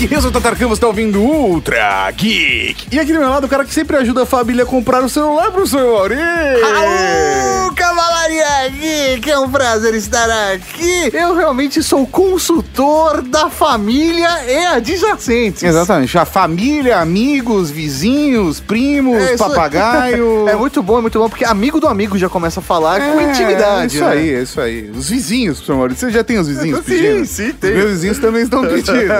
Cavalaria Geek, eu sou o Tatarcão, você tá ouvindo Ultra Geek. E aqui do meu lado, o cara que sempre ajuda a família a comprar o celular pro seu Mauri. Aô, Cavalaria Geek, é um prazer estar aqui. Eu realmente sou consultor da família e adjacentes. Exatamente, a família, amigos, vizinhos, primos, É papagaio. É muito bom, é muito bom, porque amigo do amigo já começa a falar com É, intimidade. Isso né? aí, é isso aí. Os vizinhos, professor Mauri. Você já tem os vizinhos Sim, pedindo? sim, tenho. Meus vizinhos também estão pedindo.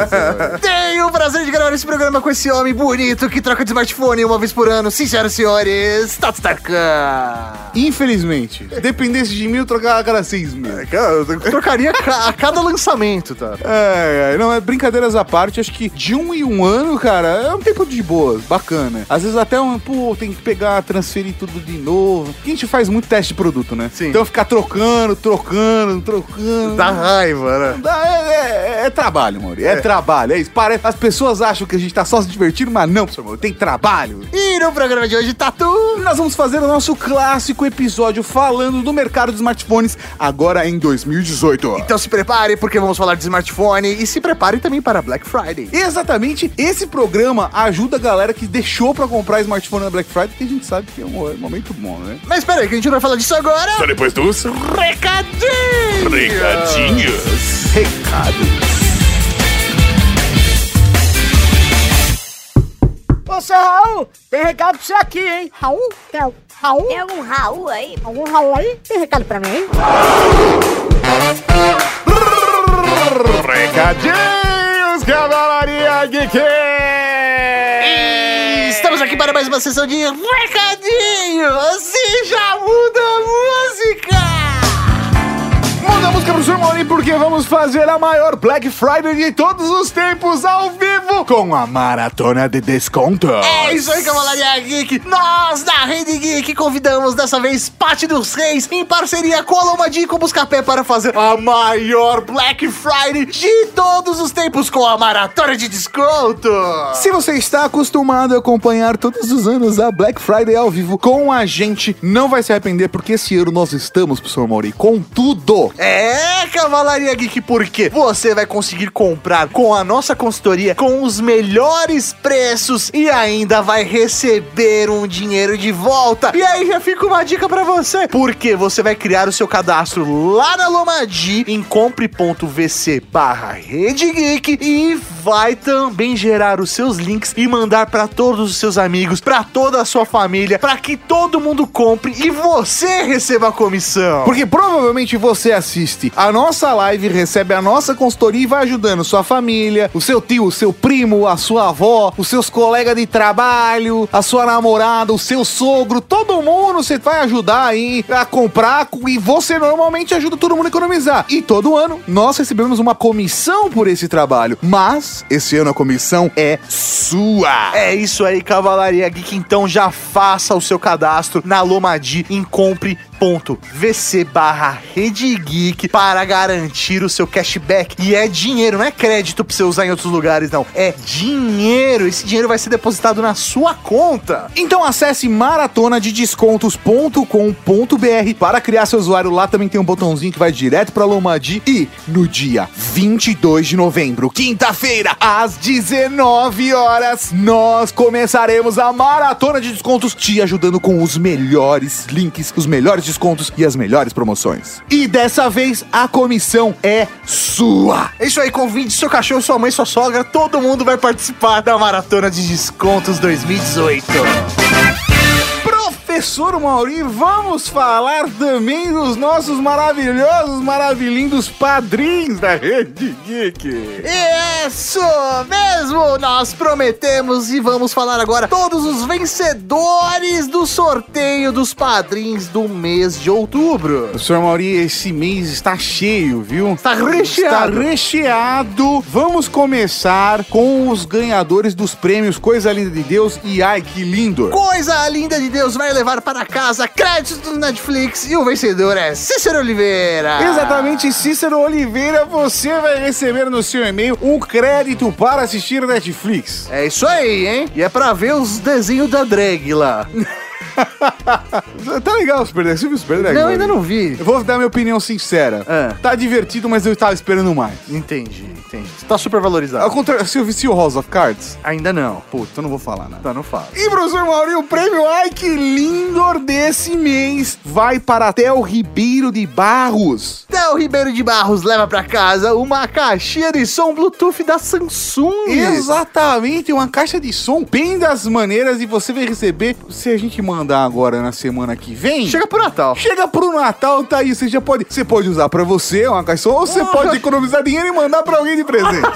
Tenho o prazer de gravar esse programa com esse homem bonito que troca de smartphone uma vez por ano. Sim, e senhores, Tato Tarkan. Infelizmente, dependesse de mim, eu trocava a cada seis meses. Cara, eu trocaria ca- a cada lançamento, tá? É, é, não, é brincadeiras à parte, acho que de um em um ano, cara, é um tempo de boa, bacana. Às vezes até um, pô, tem que pegar, transferir tudo de novo. Porque a gente faz muito teste de produto, né? Sim. Então ficar trocando, trocando, trocando. Dá raiva, né? Dá- É, é- é trabalho, Mori. É, trabalho, é isso. Parece, as pessoas acham que a gente tá só se divertindo, mas não, professor Mori. Tem trabalho. E no programa de hoje, Tatu. Nós vamos fazer o nosso clássico episódio falando do mercado de smartphones agora em 2018. Então se prepare, porque vamos falar de smartphone. E se prepare também para Black Friday. Exatamente, esse programa ajuda a galera que deixou pra comprar smartphone na Black Friday, que a gente sabe que é um momento bom, né? Mas espera aí, que a gente não vai falar disso agora. Só depois dos Recadinho! recadinhos. Recado. Ô, seu Raul, tem recado pra você aqui, hein? Raul? Tem al- Raul? Tem algum Raul aí? Algum Raul aí? Tem recado pra mim, hein? Recadinhos, Cavalaria Geek! Estamos aqui para mais uma sessão de recadinhos! E já muda música! A música pro Sr. Mauri porque vamos fazer a maior Black Friday de todos os tempos ao vivo com a maratona de desconto. É isso aí, Cavalaria Geek! Nós da Rede Geek convidamos dessa vez Pati dos Reis em parceria com a Lomadi e com o Buscapé para fazer a maior Black Friday de todos os tempos com a maratona de desconto! Se você está acostumado a acompanhar todos os anos a Black Friday ao vivo com a gente, não vai se arrepender porque esse ano nós estamos, professor Mauri, com tudo. É, Cavalaria Geek, porque você vai conseguir comprar com a nossa consultoria com os melhores preços e ainda vai receber um dinheiro de volta. E aí já fica uma dica pra você, porque você vai criar o seu cadastro lá na Lomadi em compre.vc barra Rede Geek e vai também gerar os seus links e mandar pra todos os seus amigos, pra toda a sua família, pra que todo mundo compre e você receba a comissão. Porque provavelmente você assiste a nossa live, recebe a nossa consultoria e vai ajudando sua família, o seu tio, o seu primo, a sua avó, os seus colegas de trabalho, a sua namorada, o seu sogro, todo mundo você vai ajudar aí a comprar e você normalmente ajuda todo mundo a economizar. E todo ano nós recebemos uma comissão por esse trabalho, mas esse ano a comissão é sua. É isso aí, Cavalaria Geek. Então já faça o seu cadastro na Lomadi em compre.vc barra Rede Geek para garantir o seu cashback. E é dinheiro, não é crédito pra você usar em outros lugares, não. É dinheiro. Esse dinheiro vai ser depositado na sua conta. Então acesse maratonadedescontos.com.br para criar seu usuário. Lá também tem um botãozinho que vai direto para Lomadi. E no dia 22 de novembro, quinta-feira, às 19 horas, nós começaremos a maratona de descontos, te ajudando com os melhores links, os melhores descontos e as melhores promoções. E dessa vez a comissão é sua. É isso aí, convide seu cachorro, sua mãe, sua sogra. Todo mundo vai participar da Maratona de Descontos 2018. Professor Mauri, vamos falar também dos nossos maravilhosos, maravilhindos padrinhos da Rede Geek. Isso mesmo! Nós prometemos e vamos falar agora todos os vencedores do sorteio dos padrinhos do mês de outubro. Professor Mauri, esse mês está cheio, viu? Está recheado. Está recheado. Vamos começar com os ganhadores dos prêmios Coisa Linda de Deus e ai que lindo. Coisa linda de Deus vai levar para casa créditos do Netflix e o vencedor é Cícero Oliveira. Exatamente, Cícero Oliveira, você vai receber no seu e-mail um crédito para assistir Netflix. É isso aí, hein? E é pra ver os desenhos da drag lá. Tá legal o Super Dragon. Você viu o Super Dragon? Não, ainda não vi. Eu vou dar minha opinião sincera. Ah. Tá divertido, mas eu tava esperando mais. Entendi, entendi. Você tá super valorizado. Ao contrário, você assistiu House of Cards? Ainda não. Puta, eu não vou falar nada. Tá, não fala. E professor Mauri, o prêmio Ai Que Lindor desse mês vai para Theo Ribeiro de Barros. Theo Ribeiro de Barros leva pra casa uma caixinha de som Bluetooth da Samsung. Exatamente, uma caixa de som bem das maneiras e você vai receber, se a gente mandar agora na semana que vem... Chega pro Natal. Chega pro Natal, tá aí. Você já pode. Você pode usar pra você uma som, ou você pode economizar dinheiro e mandar pra alguém de presente.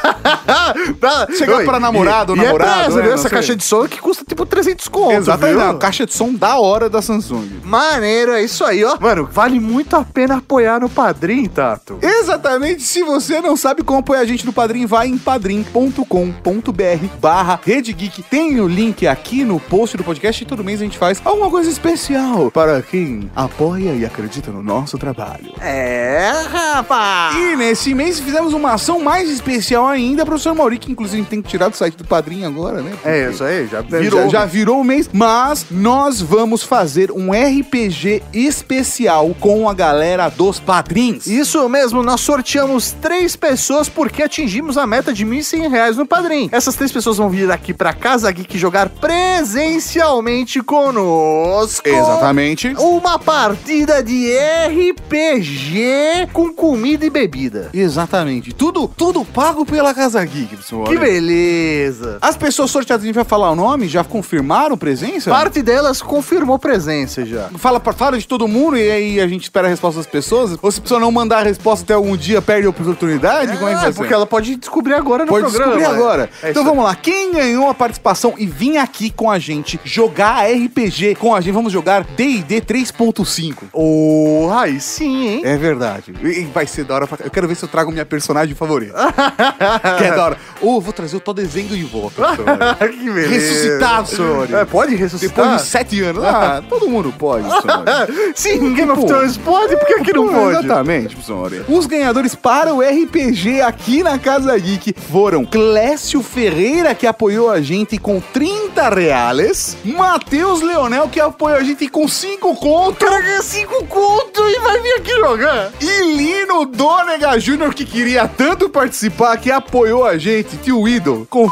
Tá. Chega Oi, pra namorado, e, e namorado, É presa, né? Não Essa caixa de som que custa tipo 300 conto, Exatamente, viu? uma caixa de som da hora da Samsung. Maneiro, é isso aí, ó. Mano, vale muito a pena apoiar no Padrim, Tato. Exatamente, se você não sabe como apoiar a gente no Padrim, vai em padrim.com.br barra Rede Geek. Tem o link aqui no post do podcast e todo mês a gente faz alguma coisa especial para quem apoia e acredita no nosso trabalho. É, rapaz. E nesse mês fizemos uma ação mais especial ainda, professor Mauri, que inclusive tem que tirar do site do Padrim agora, né? É isso aí, já Virou, já, já virou o mês, mas nós vamos fazer um RPG especial com a galera dos padrinhos. Isso mesmo, nós sorteamos três pessoas porque atingimos a meta de 1.100 reais no Padrim. Essas três pessoas vão vir aqui pra Casa Geek jogar presencialmente conosco. Exatamente. Uma partida de RPG com comida e bebida. Exatamente. Tudo, tudo pago pela Casa Geek, pessoal. Que beleza. As pessoas sorteadas, a gente vai falar o nome, já confirmaram presença? Parte delas confirmou presença já. Fala, fala de todo mundo e aí a gente espera a resposta das pessoas? Ou se a pessoa não mandar a resposta até algum dia, perde a oportunidade? Como é que ser? porque ela pode descobrir agora no Pode programa. descobrir agora. É então vamos lá. Quem ganhou a participação e vir aqui com a gente jogar RPG com a gente, vamos jogar D&D 3.5. Oh, aí sim, hein? É verdade. E vai ser da hora. pra- Eu quero ver se eu trago minha personagem favorita. que é da hora. Ou eu vou trazer o Tó Desenho de volta. que beleza. Ressuscitar, senhor. É, pode ressuscitar? Depois de sete anos. Ah, todo mundo pode, senhor. Sim, Game of. Thrones pode, por que, que não Pô, pode? Exatamente, senhor. Os ganhadores para o RPG aqui na Casa Geek foram Clécio Ferreira, que apoiou a gente com 30 reais, Matheus Leonel, que apoiou a gente com 5 conto, cara ganha 5 conto e vai vir aqui jogar. e Lino Dônega Júnior, que queria tanto participar, que apoiou a gente, tio Idol, com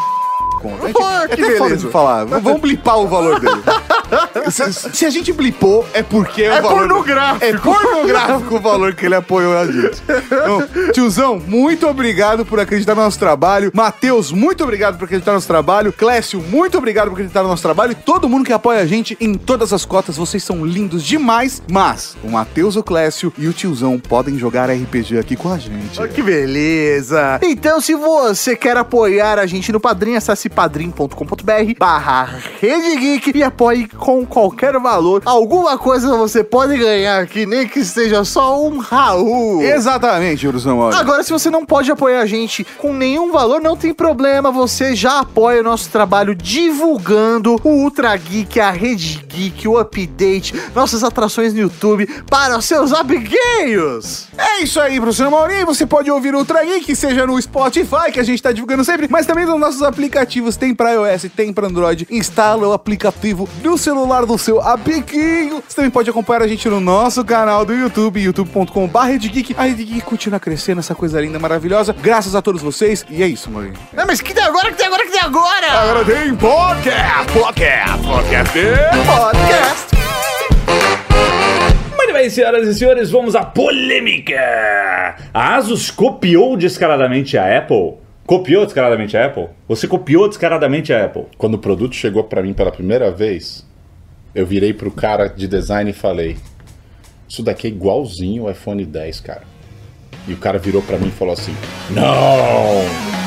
conto. É, Pô, é que até foda beleza. de falar. Vamos blipar o valor dele. se, se a gente blipou, é porque É o valor... pornográfico. É pornográfico o valor que ele apoiou a gente. Então, tiozão, muito obrigado por acreditar no nosso trabalho. Matheus, muito obrigado por acreditar no nosso trabalho. Clécio, muito obrigado por acreditar no nosso trabalho. E todo mundo que apoia a gente em todas as cotas, vocês são lindos demais. Mas o Matheus, o Clécio e o tiozão podem jogar RPG aqui com a gente. Olha que beleza! Então, se você quer apoiar a gente no Padrim, acesse padrim.com.br barra Rede Geek e apoie com qualquer valor. Alguma coisa você pode ganhar aqui, nem que seja só um Raul. Exatamente, tiozão. Olha. Agora, se você não pode apoiar a gente com nenhum valor, não tem problema, você já apoia o nosso trabalho divulgando o Ultra Geek, a Rede Geek, o Update, nossas atrações no YouTube para os seus amiguinhos. É isso aí, professor Maurinho. Você pode ouvir o Ultra Geek, seja no Spotify, que a gente tá divulgando sempre, mas também nos nossos aplicativos. Tem pra iOS, tem pra Android. Instala o aplicativo no celular do seu amiguinho. Você também pode acompanhar a gente no nosso canal do YouTube, youtube.com.br. A Rede Geek continua crescendo, essa coisa linda, maravilhosa. Graças a todos vocês. E é isso, Maurinho. Não, mas que tem agora, que tem agora, que tem agora? Agora tem podcast, podcast, podcast. Podcast. Muito bem, senhoras e senhores, vamos à polêmica! A Asus copiou descaradamente a Apple? Copiou descaradamente a Apple? Você copiou descaradamente a Apple? Quando o produto chegou pra mim pela primeira vez, eu virei pro cara de design e falei: Isso daqui é igualzinho o iPhone 10, cara. E o cara virou pra mim e falou assim: Não!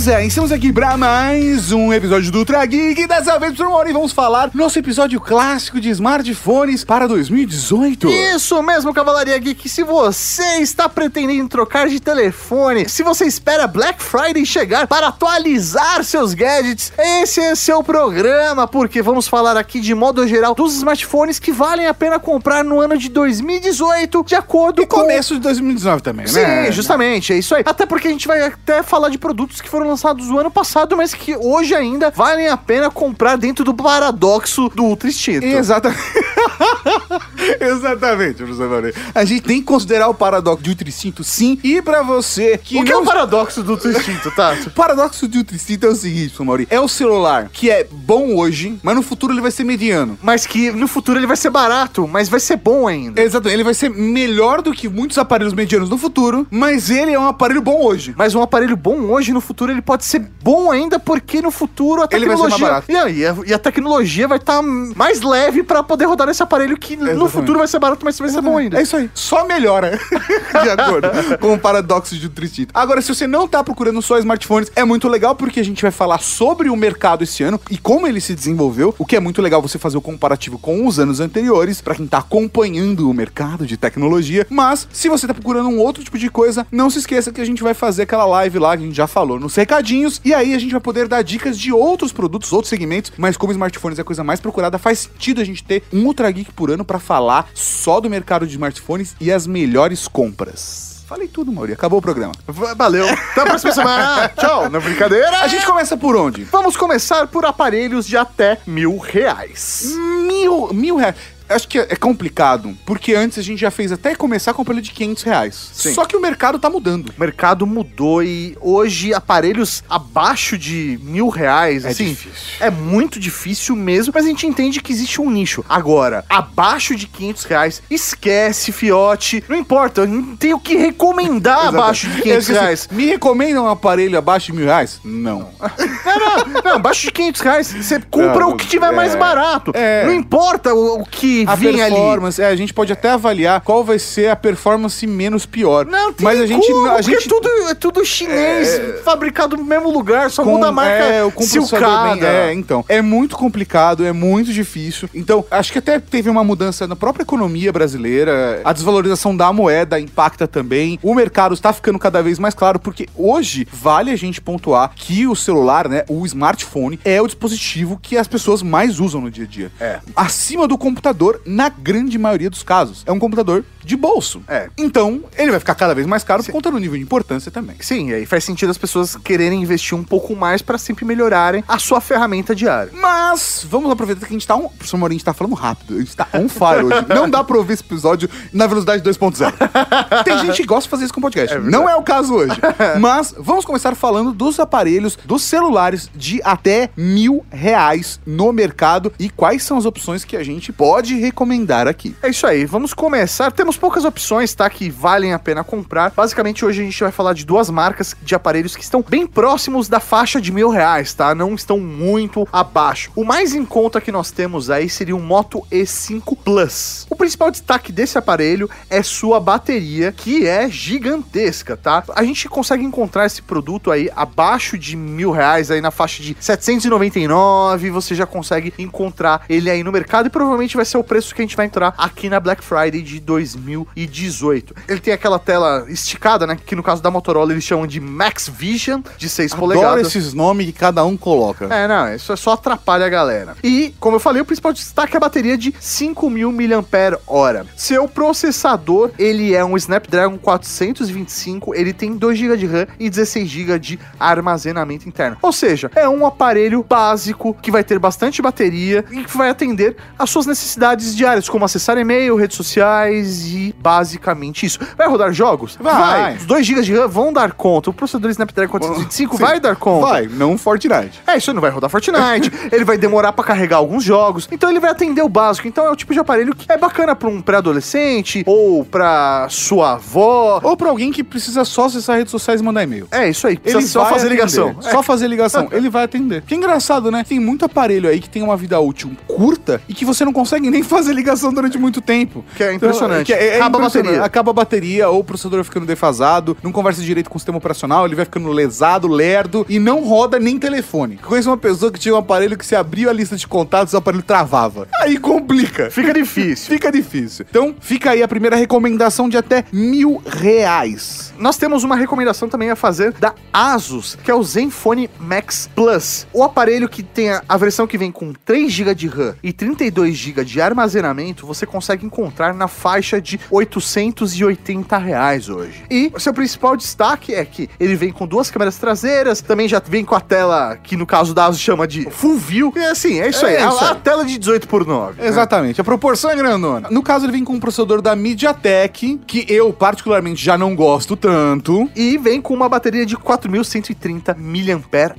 Beleza, estamos aqui para mais um episódio do Ultra Geek. E dessa vez, professor Maurinho, vamos falar nosso episódio clássico de smartphones para 2018. Isso mesmo, Cavalaria Geek. Se você está pretendendo trocar de telefone, se você espera Black Friday chegar para atualizar seus gadgets, esse é seu programa, porque vamos falar aqui de modo geral dos smartphones que valem a pena comprar no ano de 2018, de acordo E com começo de 2019 também, Sim, né? justamente, é isso aí. Até porque a gente vai até falar de produtos que foram lançados no ano passado, mas que hoje ainda valem a pena comprar dentro do paradoxo do Ultra Instinto. Exatamente. Exatamente, professor Mauri. A gente tem que considerar o paradoxo de Ultra Instinto, sim. E pra você que O que é não o paradoxo do Ultra Instinto, tá? O paradoxo de Ultra Instinto é o seguinte, professor Mauri. É o celular que é bom hoje, mas no futuro ele vai ser mediano. Mas que no futuro ele vai ser barato, mas vai ser bom ainda. Exatamente, ele vai ser melhor do que muitos aparelhos medianos no futuro, mas ele é um aparelho bom hoje. Mas um aparelho bom hoje, no futuro, ele pode ser bom ainda, porque no futuro a Ele vai ser mais tecnologia. barato. E, aí, a, e a tecnologia vai estar mais leve pra poder rodar esse aparelho que no Exatamente. futuro vai ser barato, mas vai ser bom ainda. É isso aí. Só melhora. de acordo com o paradoxo de Ultra Instinto. Agora, se você não tá procurando só smartphones, é muito legal porque a gente vai falar sobre o mercado esse ano e como ele se desenvolveu. O que é muito legal você fazer o comparativo com os anos anteriores, pra quem tá acompanhando o mercado de tecnologia. Mas, se você tá procurando um outro tipo de coisa, não se esqueça que a gente vai fazer aquela live lá que a gente já falou nos recadinhos. E aí a gente vai poder dar dicas de outros produtos, outros segmentos. Mas como smartphones é a coisa mais procurada, faz sentido a gente ter um Ultra Geek por ano pra falar só do mercado de smartphones e as melhores compras. Falei tudo, Mauri. Acabou o programa. Valeu. Até a próxima semana. Tchau. Na brincadeira. A gente começa por onde? Vamos começar por aparelhos de até mil reais. Mil, mil reais. Acho que é complicado, porque antes a gente já fez até começar com aparelho de 500 reais. Sim. Só que o mercado tá mudando. O mercado mudou e hoje aparelhos abaixo de mil reais, É assim, difícil. é muito difícil mesmo, mas a gente entende que existe um nicho. Agora, abaixo de 500 reais, esquece, fiote, não importa, eu não tenho o que recomendar abaixo de 500 Eu esqueci. reais. Me recomendam um aparelho abaixo de mil reais? Não. Não, não, não, abaixo de 500 reais, você compra Não, o que tiver é, mais barato. é. Não importa o, o que A vinha ali. performance, é, a gente pode até avaliar qual vai ser a performance menos pior. Não, tem Mas a gente, como, a porque gente é tudo, é tudo chinês, fabricado no mesmo lugar, só muda a marca é, o bem- é, então. É muito complicado, é muito difícil. Então, acho que até teve uma mudança na própria economia brasileira. A desvalorização da moeda impacta também. O mercado está ficando cada vez mais claro, porque hoje vale a gente pontuar que o celular, né, o smartphone, é o dispositivo que as pessoas mais usam no dia a dia. É. Acima do computador, na grande maioria dos casos. É um computador de bolso. É. Então, ele vai ficar cada vez mais caro por conta do nível de importância também. Sim, e aí faz sentido as pessoas quererem investir um pouco mais para sempre melhorarem a sua ferramenta diária. Mas vamos aproveitar que a gente tá on... Professor Morim, a gente tá falando rápido. A gente tá on fire hoje. Não dá pra ouvir esse episódio na velocidade 2.0. Tem gente que gosta de fazer isso com podcast. Não é o caso hoje. Mas vamos começar falando dos aparelhos, dos celulares de até mil reais no mercado e quais são as opções que a gente pode recomendar aqui. É isso aí, vamos começar. Temos poucas opções, tá? Que valem a pena comprar. Basicamente, hoje a gente vai falar de duas marcas de aparelhos que estão bem próximos da faixa de mil reais, tá? Não estão muito abaixo. O mais em conta que nós temos aí seria o Moto E5 Plus. O principal destaque desse aparelho é sua bateria, que é gigantesca, tá? A gente consegue encontrar esse produto aí abaixo de mil reais, aí na faixa de 799. Você já consegue encontrar ele aí no mercado e provavelmente vai ser o preço que a gente vai entrar aqui na Black Friday de 2018. Ele tem aquela tela esticada, né? Que no caso da Motorola eles chamam de Max Vision, de 6 Adoro polegadas. esses nomes que cada um coloca. É, não, isso é só atrapalha a galera. E, como eu falei, o principal destaque é a bateria de 5000 mAh. Seu processador, ele é um Snapdragon 425, ele tem 2 GB de RAM e 16 GB de armazenamento interno. Ou seja, é um aparelho básico que vai ter bastante bateria e que vai atender às suas necessidades diárias, como acessar e-mail, redes sociais e basicamente isso. Vai rodar jogos? Vai. Os 2 GB de RAM vão dar conta. O processador Snapdragon 425 Sim. vai dar conta. Vai, não Fortnite. É, isso aí não vai rodar Fortnite, ele vai demorar pra carregar alguns jogos, então ele vai atender o básico. Então é o tipo de aparelho que é bacana pra um pré-adolescente ou pra sua avó. Ou pra alguém que precisa só acessar redes sociais e mandar e-mail. É isso aí, precisa Ele só vai fazer atender. ligação. É. Só fazer ligação. Ele vai atender. Que engraçado, né? Tem muito aparelho aí que tem uma vida útil curta e que você não consegue nem fazer ligação durante muito tempo. Que é impressionante. que é- é Acaba a impressionante. bateria. Acaba a bateria, ou o processador ficando defasado, não conversa direito com o sistema operacional, ele vai ficando lesado, lerdo e não roda nem telefone. Conheço uma pessoa que tinha um aparelho que se abriu a lista de contatos, o aparelho travava. Aí complica. Fica difícil. Fica difícil. Então, fica aí a primeira recomendação de até mil reais. nós temos uma recomendação também a fazer da Asus, que é o Zenfone Max Plus. O aparelho que tem a, a versão que vem com 3 GB de RAM e 32 GB de armazenamento, você consegue encontrar na faixa de 880 reais hoje. E o seu principal destaque é que ele vem com duas câmeras traseiras, também já vem com a tela que no caso da Asus chama de Full View. E assim, é isso É aí, isso a, a aí. tela de 18 por 9. né? Exatamente, a proporção é grandona. No caso, ele vem com um processador da MediaTek, que eu particularmente já não gosto tanto. E vem com uma bateria de 4130 mAh.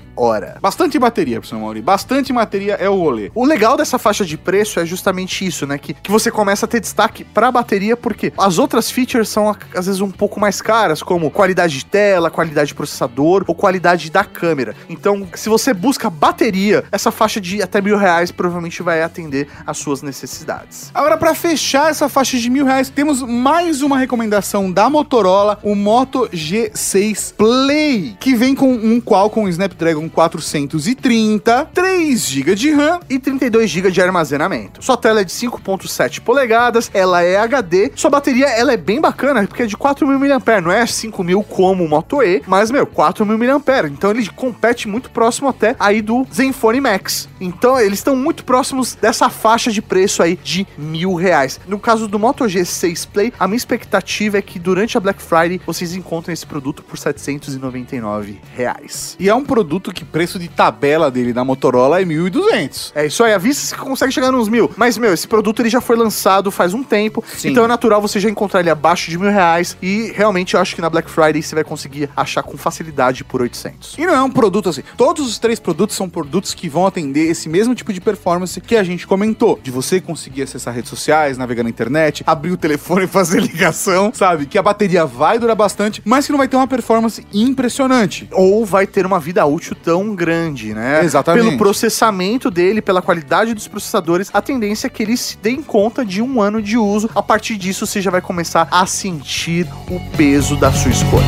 Bastante bateria, professor Mauri. Bastante bateria é o rolê. O legal dessa faixa de preço é justamente isso, né? Que, que você começa a ter destaque pra bateria, porque as outras features são às vezes um pouco mais caras, como qualidade de tela, qualidade de processador ou qualidade da câmera. Então, se você busca bateria, essa faixa de até mil reais provavelmente vai atender às suas necessidades. Agora, pra fechar essa faixa de mil reais, temos mais uma recomendação da Motorola, o Moto G6 Play, que vem com um Qualcomm Snapdragon 430, 3 GB de RAM E 32 GB de armazenamento. Sua tela é de 5.7 polegadas, ela é HD. Sua bateria ela é bem bacana, porque é de 4.000 mAh, não é 5.000 como o Moto E, mas, meu, 4.000 mAh. Então ele compete muito próximo até aí do Zenfone Max. Então eles estão muito próximos dessa faixa de preço aí de mil reais. No caso do Moto G6 Play, a minha expectativa é que durante a Black Friday vocês encontrem esse produto por 799 reais. e é um produto que preço de tabela dele da Motorola é 1.200. É isso aí, a vista você consegue chegar nos mil. Mas, meu, esse produto ele já foi lançado faz um tempo. Sim. Então é natural você já encontrar ele abaixo de mil reais. E realmente eu acho que na Black Friday você vai conseguir achar com facilidade por 800. E não é um produto assim. Todos os três produtos são produtos que vão atender esse mesmo tipo de performance que a gente comentou. De você conseguir acessar redes sociais, navegar na internet, abrir o telefone e fazer ligação, sabe? Que a bateria vai durar bastante, mas que não vai ter uma performance impressionante. Ou vai ter uma vida útil tão grande, né? Exatamente. Pelo processamento dele, pela qualidade dos processadores, a tendência é que eles se deem conta de um ano de uso. A partir disso, você já vai começar a sentir o peso da sua escolha.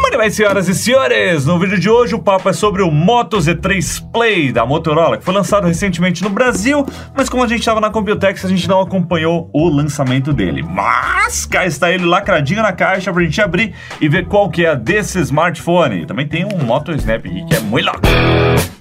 Muito bem, senhoras e senhores, no vídeo de hoje o papo é sobre o Moto Z3 Play da Motorola, que foi lançado recentemente no Brasil, mas como a gente estava na Computex, a gente não acompanhou o lançamento dele. Mas cá está ele lacradinho na caixa pra gente abrir e ver qual que é desse smartphone. Também tem um Moto Snap que é muito louco.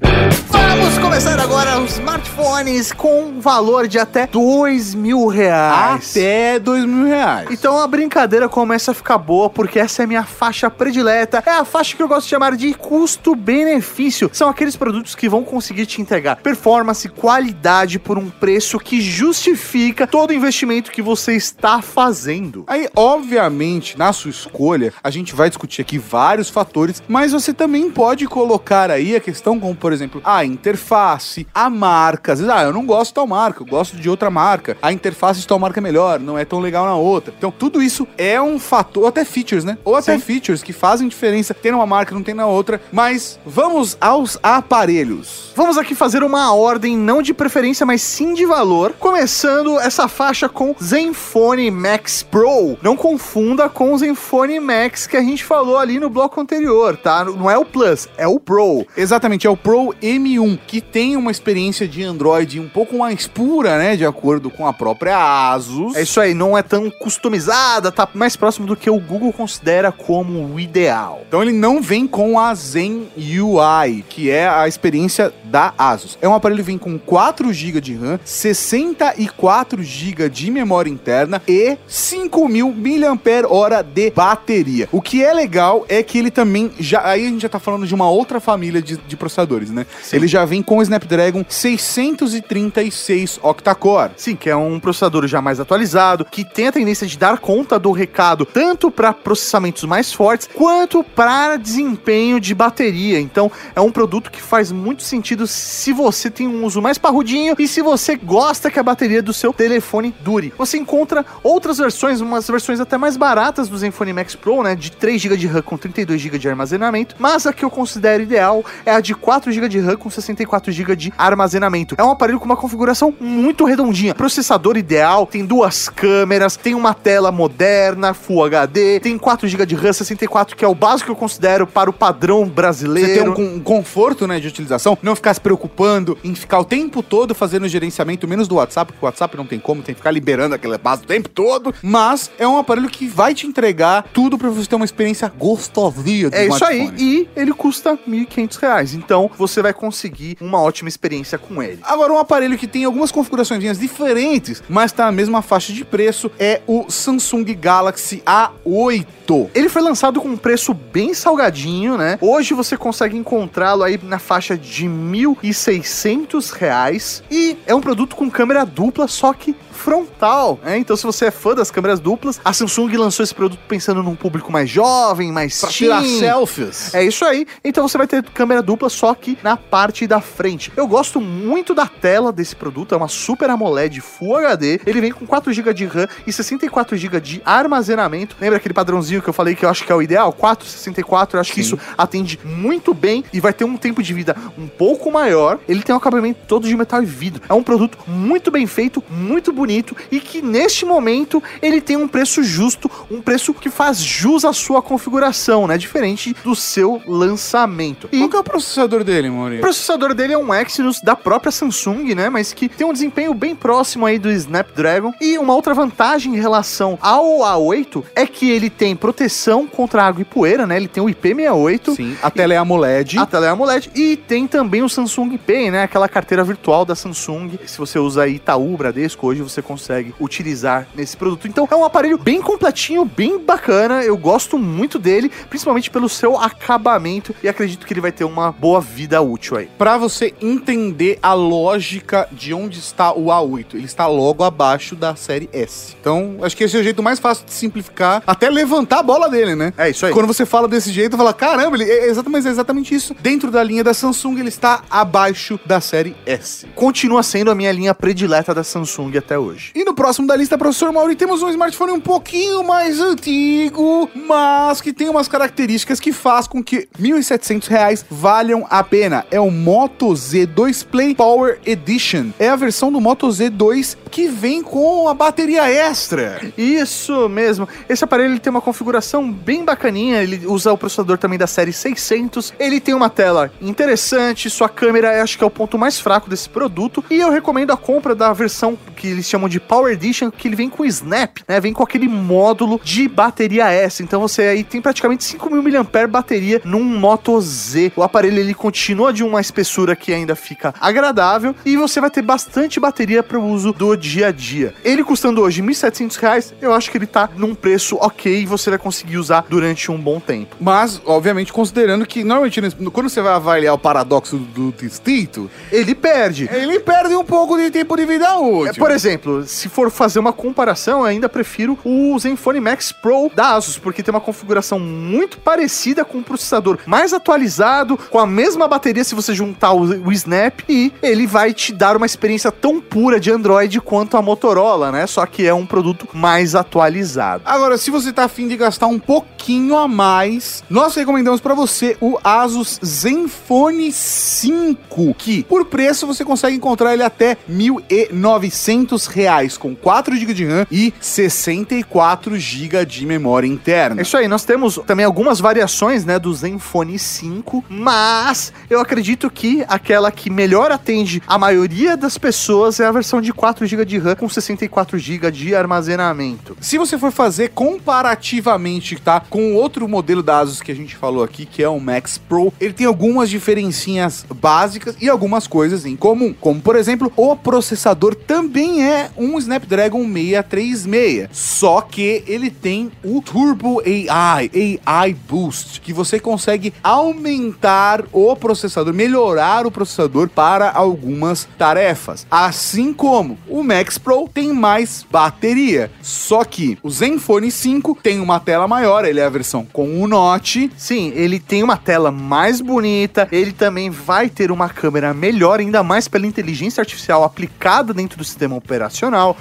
Vamos começar agora os smartphones com um valor de até dois mil reais. Até dois mil reais. Então a brincadeira começa a ficar boa, porque essa é a minha faixa predileta. É a faixa que eu gosto de chamar de custo-benefício. São aqueles produtos que vão conseguir te entregar performance, qualidade por um preço que justifica todo o investimento que você está fazendo. Aí, obviamente, na sua escolha, a gente vai discutir aqui vários fatores, mas você também pode colocar aí a questão como, por exemplo, a interface, a marca. Às vezes, ah, eu não gosto de tal marca, eu gosto de outra marca. A interface de tal marca é melhor, não é tão legal na outra. Então, tudo isso é um fator, ou até features, né? Ou até Sim. features que fazem diferença, tem numa marca, não tem na outra. Mas vamos aos aparelhos. Vamos aqui fazer uma ordem não de preferência, mas sim de valor, começando essa faixa com Zenfone Max Pro. Não confunda com o Zenfone Max que a gente falou ali no bloco anterior, tá? Não é o Plus, é o Pro. Exatamente, é o Pro M1, que tem uma experiência de Android um pouco mais pura, né? De acordo com a própria Asus. É isso aí, não é tão customizada, tá mais próximo do que o Google considera como o ideal. Então ele não vem com a Zen UI, que é a experiência da Asus. É um aparelho que vem com 4 GB de RAM, 64 GB de memória interna e 5000 mAh de bateria. O que é legal é que ele também já aí a gente já tá falando de uma outra família de, de processadores, né? Ele já vem com o Snapdragon 636 octa-core. Sim, que é um processador já mais atualizado, que tem a tendência de dar conta do recado tanto para processamentos mais fortes quanto para desempenho de bateria. Então, é um produto que faz muito sentido se você tem um uso mais parrudinho e se você gosta que a bateria do seu telefone dure. Você encontra outras versões, umas versões até mais baratas do Zenfone Max Pro, né, de 3 GB de RAM com 32 GB de armazenamento, mas a que eu considero ideal é a de 4 GB de RAM com 64 GB de armazenamento. É um aparelho com uma configuração muito redondinha. Processador ideal, tem duas câmeras, tem uma tela moderna, Full HD, tem 4 GB de RAM, 64 que é o básico que eu considero para o padrão Você brasileiro. tem um, um conforto, né, de utilização, não ficar se preocupando em ficar o tempo todo fazendo gerenciamento, menos do WhatsApp, porque o WhatsApp não tem como, tem que ficar liberando aquela base o tempo todo. Mas é um aparelho que vai te entregar tudo pra você ter uma experiência gostosinha do É isso aí, smartphone. e ele custa 1.500 reais. Então você vai conseguir uma ótima experiência com ele. Agora, um aparelho que tem algumas configurações diferentes, mas tá na mesma faixa de preço, é o Samsung Galaxy A8. Ele foi lançado com um preço bem salgadinho, né? Hoje você consegue encontrá-lo aí na faixa de 1.600 reais e é um produto com câmera dupla, só que frontal, né? Então se você é fã das câmeras duplas, a Samsung lançou esse produto pensando num público mais jovem, mais Pra tirar selfies. É isso aí. Então você vai ter câmera dupla só que na parte da frente. Eu gosto muito da tela desse produto, é uma Super AMOLED Full HD. Ele vem com 4 GB de RAM e 64 GB de armazenamento. Lembra aquele padrãozinho que eu falei que eu acho que é o ideal? 4, 64, eu acho que isso atende muito bem e vai ter um tempo de vida um pouco maior. Ele tem um acabamento todo de metal e vidro. É um produto muito bem feito, muito bonito e que neste momento ele tem um preço justo, um preço que faz jus à sua configuração, né? Diferente do seu lançamento. E Qual é o processador dele, o Maurício? processador dele é um Exynos da própria Samsung, né? Mas que tem um desempenho bem próximo aí do Snapdragon. E uma outra vantagem em relação ao A8 é que ele tem proteção contra água e poeira, né? Ele tem o IP68. Sim, a tela é AMOLED. A tela é AMOLED e tem também o Samsung Pay, né? Aquela carteira virtual da Samsung. Se você usa Itaú, Bradesco, hoje você consegue utilizar nesse produto. Então é um aparelho bem completinho, bem bacana. Eu gosto muito dele, principalmente pelo seu acabamento e acredito que ele vai ter uma boa vida útil aí. Pra você entender a lógica de onde está o A8, ele está logo abaixo da série S. Então, acho que esse é o jeito mais fácil de simplificar, até levantar a bola dele, né? É isso aí. Quando você fala desse jeito, fala, caramba, ele é exatamente, é exatamente isso. Dentro da linha da Samsung, ele está abaixo da série S. Continua sendo a minha linha predileta da Samsung até hoje. E no próximo da lista, professor Mauri, temos um smartphone um pouquinho mais antigo, mas que tem umas características que faz com que 1.700 reais valham a pena. É o Moto Z2 Play Power Edition. É a versão do Moto Z2 que vem com a bateria extra. Isso mesmo. Esse aparelho ele tem uma configuração bem bacaninha. Ele usa o processador também da série 600. Ele tem uma tela interessante. Sua câmera, acho que é o ponto mais fraco desse produto. E eu recomendo a compra da versão que eles chamam de Power Edition, que ele vem com Snap, né? Vem com aquele módulo de bateria S. Então você aí tem praticamente 5.000 mAh bateria num Moto Z. O aparelho ele continua de uma espessura que ainda fica agradável e você vai ter bastante bateria para o uso do dia a dia. Ele custando hoje 1.700 reais, eu acho que ele tá num preço ok e você vai conseguir usar durante um bom tempo. Mas, obviamente, considerando que normalmente quando você vai avaliar o paradoxo do distinto, Ele perde. ele perde um pouco de tempo de vida É, útil. por exemplo, se for fazer uma comparação, eu ainda prefiro o Zenfone Max Pro da Asus, porque tem uma configuração muito parecida com um processador mais atualizado, com a mesma bateria se você juntar o, o Snap, e ele vai te dar uma experiência tão pura de Android quanto a Motorola, né? Só que é um produto mais atualizado. Agora, se você tá afim de gastar um pouquinho a mais, nós recomendamos pra você o Asus Zenfone 5, que por preço você consegue encontrar ele até R$ 1.900 reais, com 4 GB de RAM e 64 GB de memória interna. É isso aí, nós temos também algumas variações, né, do Zenfone 5, mas eu acredito que aquela que melhor atende a maioria das pessoas é a versão de 4 GB de RAM com 64 GB de armazenamento. Se você for fazer comparativamente, tá? Com outro modelo da Asus que a gente falou aqui, que é o Max Pro, ele tem algumas diferencinhas básicas e algumas coisas em comum. Como, por exemplo, o processador também é um Snapdragon 636. Só que ele tem o Turbo AI, AI Boost, que você consegue aumentar o processador, melhorar o processador para algumas tarefas. Assim como o Max Pro tem mais bateria. Só que o Zenfone 5 tem uma tela maior, ele é a versão com o Note. Sim, ele tem uma tela mais bonita, ele também vai ter uma câmera melhor, ainda mais pela inteligência artificial aplicada dentro do sistema operacional.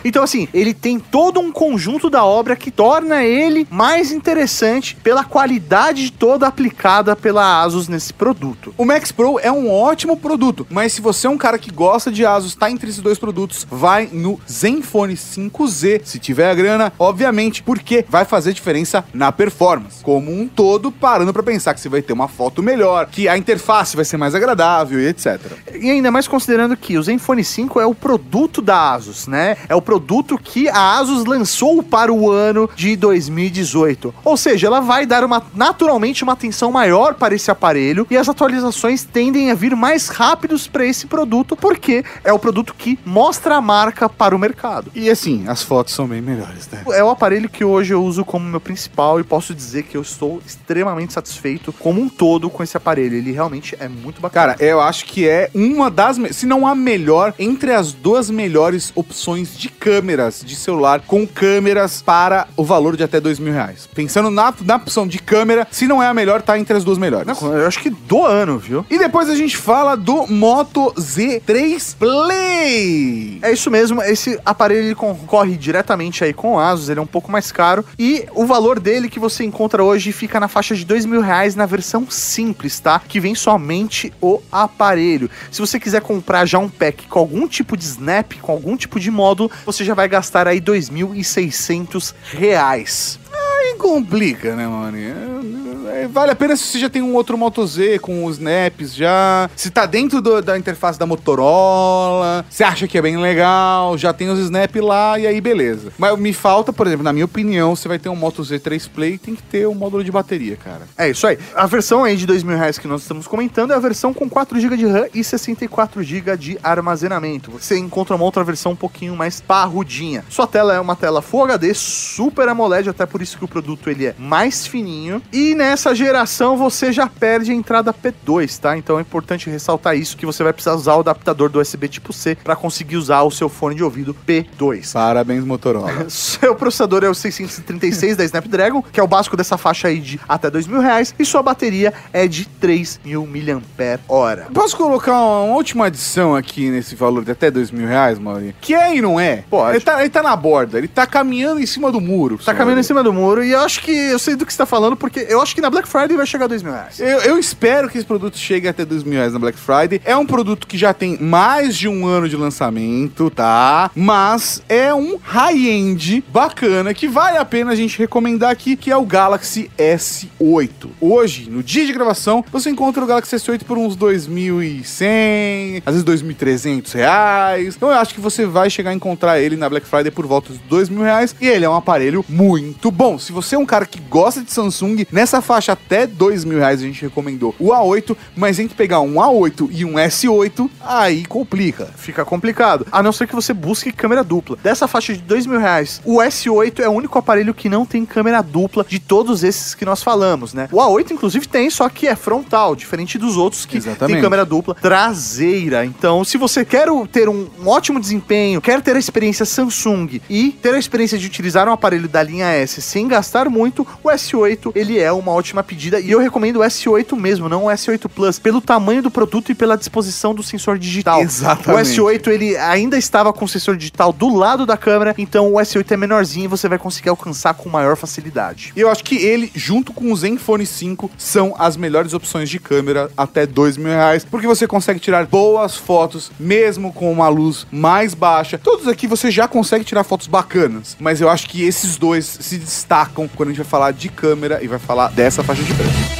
Então, assim, ele tem todo um conjunto da obra que torna ele mais interessante pela qualidade toda aplicada pela Asus nesse produto. O Max Pro é um ótimo produto, mas se você é um cara que gosta de Asus, tá entre esses dois produtos, vai no Zenfone 5Z, se tiver a grana, obviamente, porque vai fazer diferença na performance. Como um todo, parando pra pensar que você vai ter uma foto melhor, que a interface vai ser mais agradável e etc. E ainda mais considerando que o Zenfone 5 é o produto da Asus, né? É o produto que a Asus lançou para o ano de 2018. Ou seja, ela vai dar uma, naturalmente uma atenção maior para esse aparelho e as atualizações tendem a vir mais rápidos para esse produto, porque é o produto que mostra a marca para o mercado. E assim, as fotos são bem melhores, né? É o aparelho que hoje eu uso como meu principal e posso dizer que eu estou extremamente satisfeito como um todo com esse aparelho. Ele realmente é muito bacana. Cara, eu acho que é uma das, se não a melhor, entre as duas melhores opções de câmeras de celular com câmeras para o valor de até dois mil reais. Pensando na, na opção de câmera, se não é a melhor, tá entre as duas melhores. Não, eu acho que do ano, viu? E depois a gente fala do Moto Z3 Play. É isso mesmo, esse aparelho ele concorre diretamente aí com o Asus, ele é um pouco mais caro e o valor dele que você encontra hoje fica na faixa de dois mil reais na versão simples, tá? Que vem somente o aparelho. Se você quiser comprar já um pack com algum tipo de snap, com algum tipo de módulo, você já vai gastar aí dois mil e seiscentos reais. Aí complica, né, mano? É, Vale a pena se você já tem um outro Moto Z com os snaps já. Se tá dentro do- da interface da Motorola, você acha que é bem legal, já tem os snap lá e aí beleza. Mas me falta, por exemplo, na minha opinião, você vai ter um Moto Z3 Play, tem que ter um módulo de bateria, cara. É isso aí. A versão aí de dois mil reais que nós estamos comentando é a versão com 4 GB de RAM e 64 GB de armazenamento. Você encontra uma outra versão um pouquinho mais parrudinha. Sua tela é uma tela Full HD, Super AMOLED, até por isso que o produto ele é mais fininho. E nessa geração você já perde a entrada P2, tá? Então é importante ressaltar isso, que você vai precisar usar o adaptador do USB tipo C para conseguir usar o seu fone de ouvido P2. Parabéns, Motorola. Seu processador é o 636 da Snapdragon, que é o básico dessa faixa aí de até dois mil reais, e sua bateria é de 3 mil mAh. Posso colocar uma, última adição aqui nesse valor de até dois mil reais, Maurinho? Que é e não é? Pode. Ele tá, ele tá na borda, ele tá caminhando em cima do muro. Tá caminhando em cima do muro, e eu acho que eu sei do que você tá falando, porque eu acho que na Black Friday vai chegar a dois mil reais. Eu, eu espero que esse produto chegue até dois mil reais na Black Friday. É um produto que já tem mais de um ano de lançamento, tá? Mas é um high-end bacana que vale a pena a gente recomendar aqui, que é o Galaxy S8. Hoje, no dia de gravação, você encontra o Galaxy S8 por uns 2.100, às vezes 2.300 reais. Então eu acho que você vai chegar a encontrar ele na Black Friday por volta dos 2 mil reais. E ele é um aparelho muito bom. Se você é um cara que gosta de Samsung, nessa faixa até 2 mil reais a gente recomendou o A8, mas entre pegar um A8 e um S8, aí complica. Fica complicado. A não ser que você busque câmera dupla. Dessa faixa de dois mil reais, o S8 é o único aparelho que não tem câmera dupla de todos esses que nós falamos, né? O A8, inclusive, tem, só que é frontal, diferente dos outros que Exatamente. tem câmera dupla traseira. Então, se você quer ter um, um ótimo desempenho, quer ter a experiência Samsung e ter a experiência de utilizar um aparelho da linha S sem gastar muito, o S8 ele é uma ótima pedida e eu recomendo o S8 mesmo, não o S8 Plus, pelo tamanho do produto e pela disposição do sensor digital. Exatamente. O S8 ele ainda estava com o sensor digital do lado da câmera, então o S8 é menorzinho e você vai conseguir alcançar com maior facilidade. E eu acho que ele, junto com o Zenfone 5, são as melhores opções de câmera até dois mil reais, porque você consegue tirar boas fotos, mesmo com uma luz mais baixa. Todos aqui você já consegue tirar fotos bacanas, mas eu acho que esses dois se destacam quando a gente vai falar de câmera e vai falar dessa faixa de preço.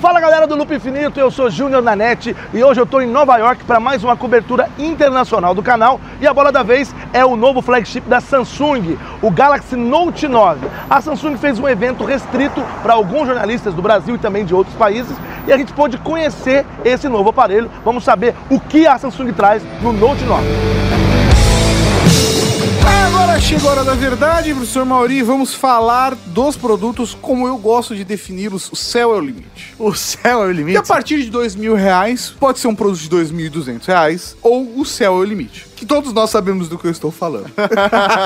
Fala galera do Loop Infinito, eu sou Júnior Nanete e hoje eu estou em Nova York para mais uma cobertura internacional do canal e a bola da vez é o novo flagship da Samsung, o Galaxy Note 9. A Samsung fez um evento restrito para alguns jornalistas do Brasil e também de outros países e a gente pôde conhecer esse novo aparelho. Vamos saber o que a Samsung traz no Note 9. Agora chegou a hora da verdade, professor Mauri. Vamos falar dos produtos como eu gosto de defini-los. O céu é o limite. O céu é o E limite. a partir de dois mil reais, pode ser um produto de dois mil e duzentos reais, ou o céu é o limite. Que todos nós sabemos do que eu estou falando.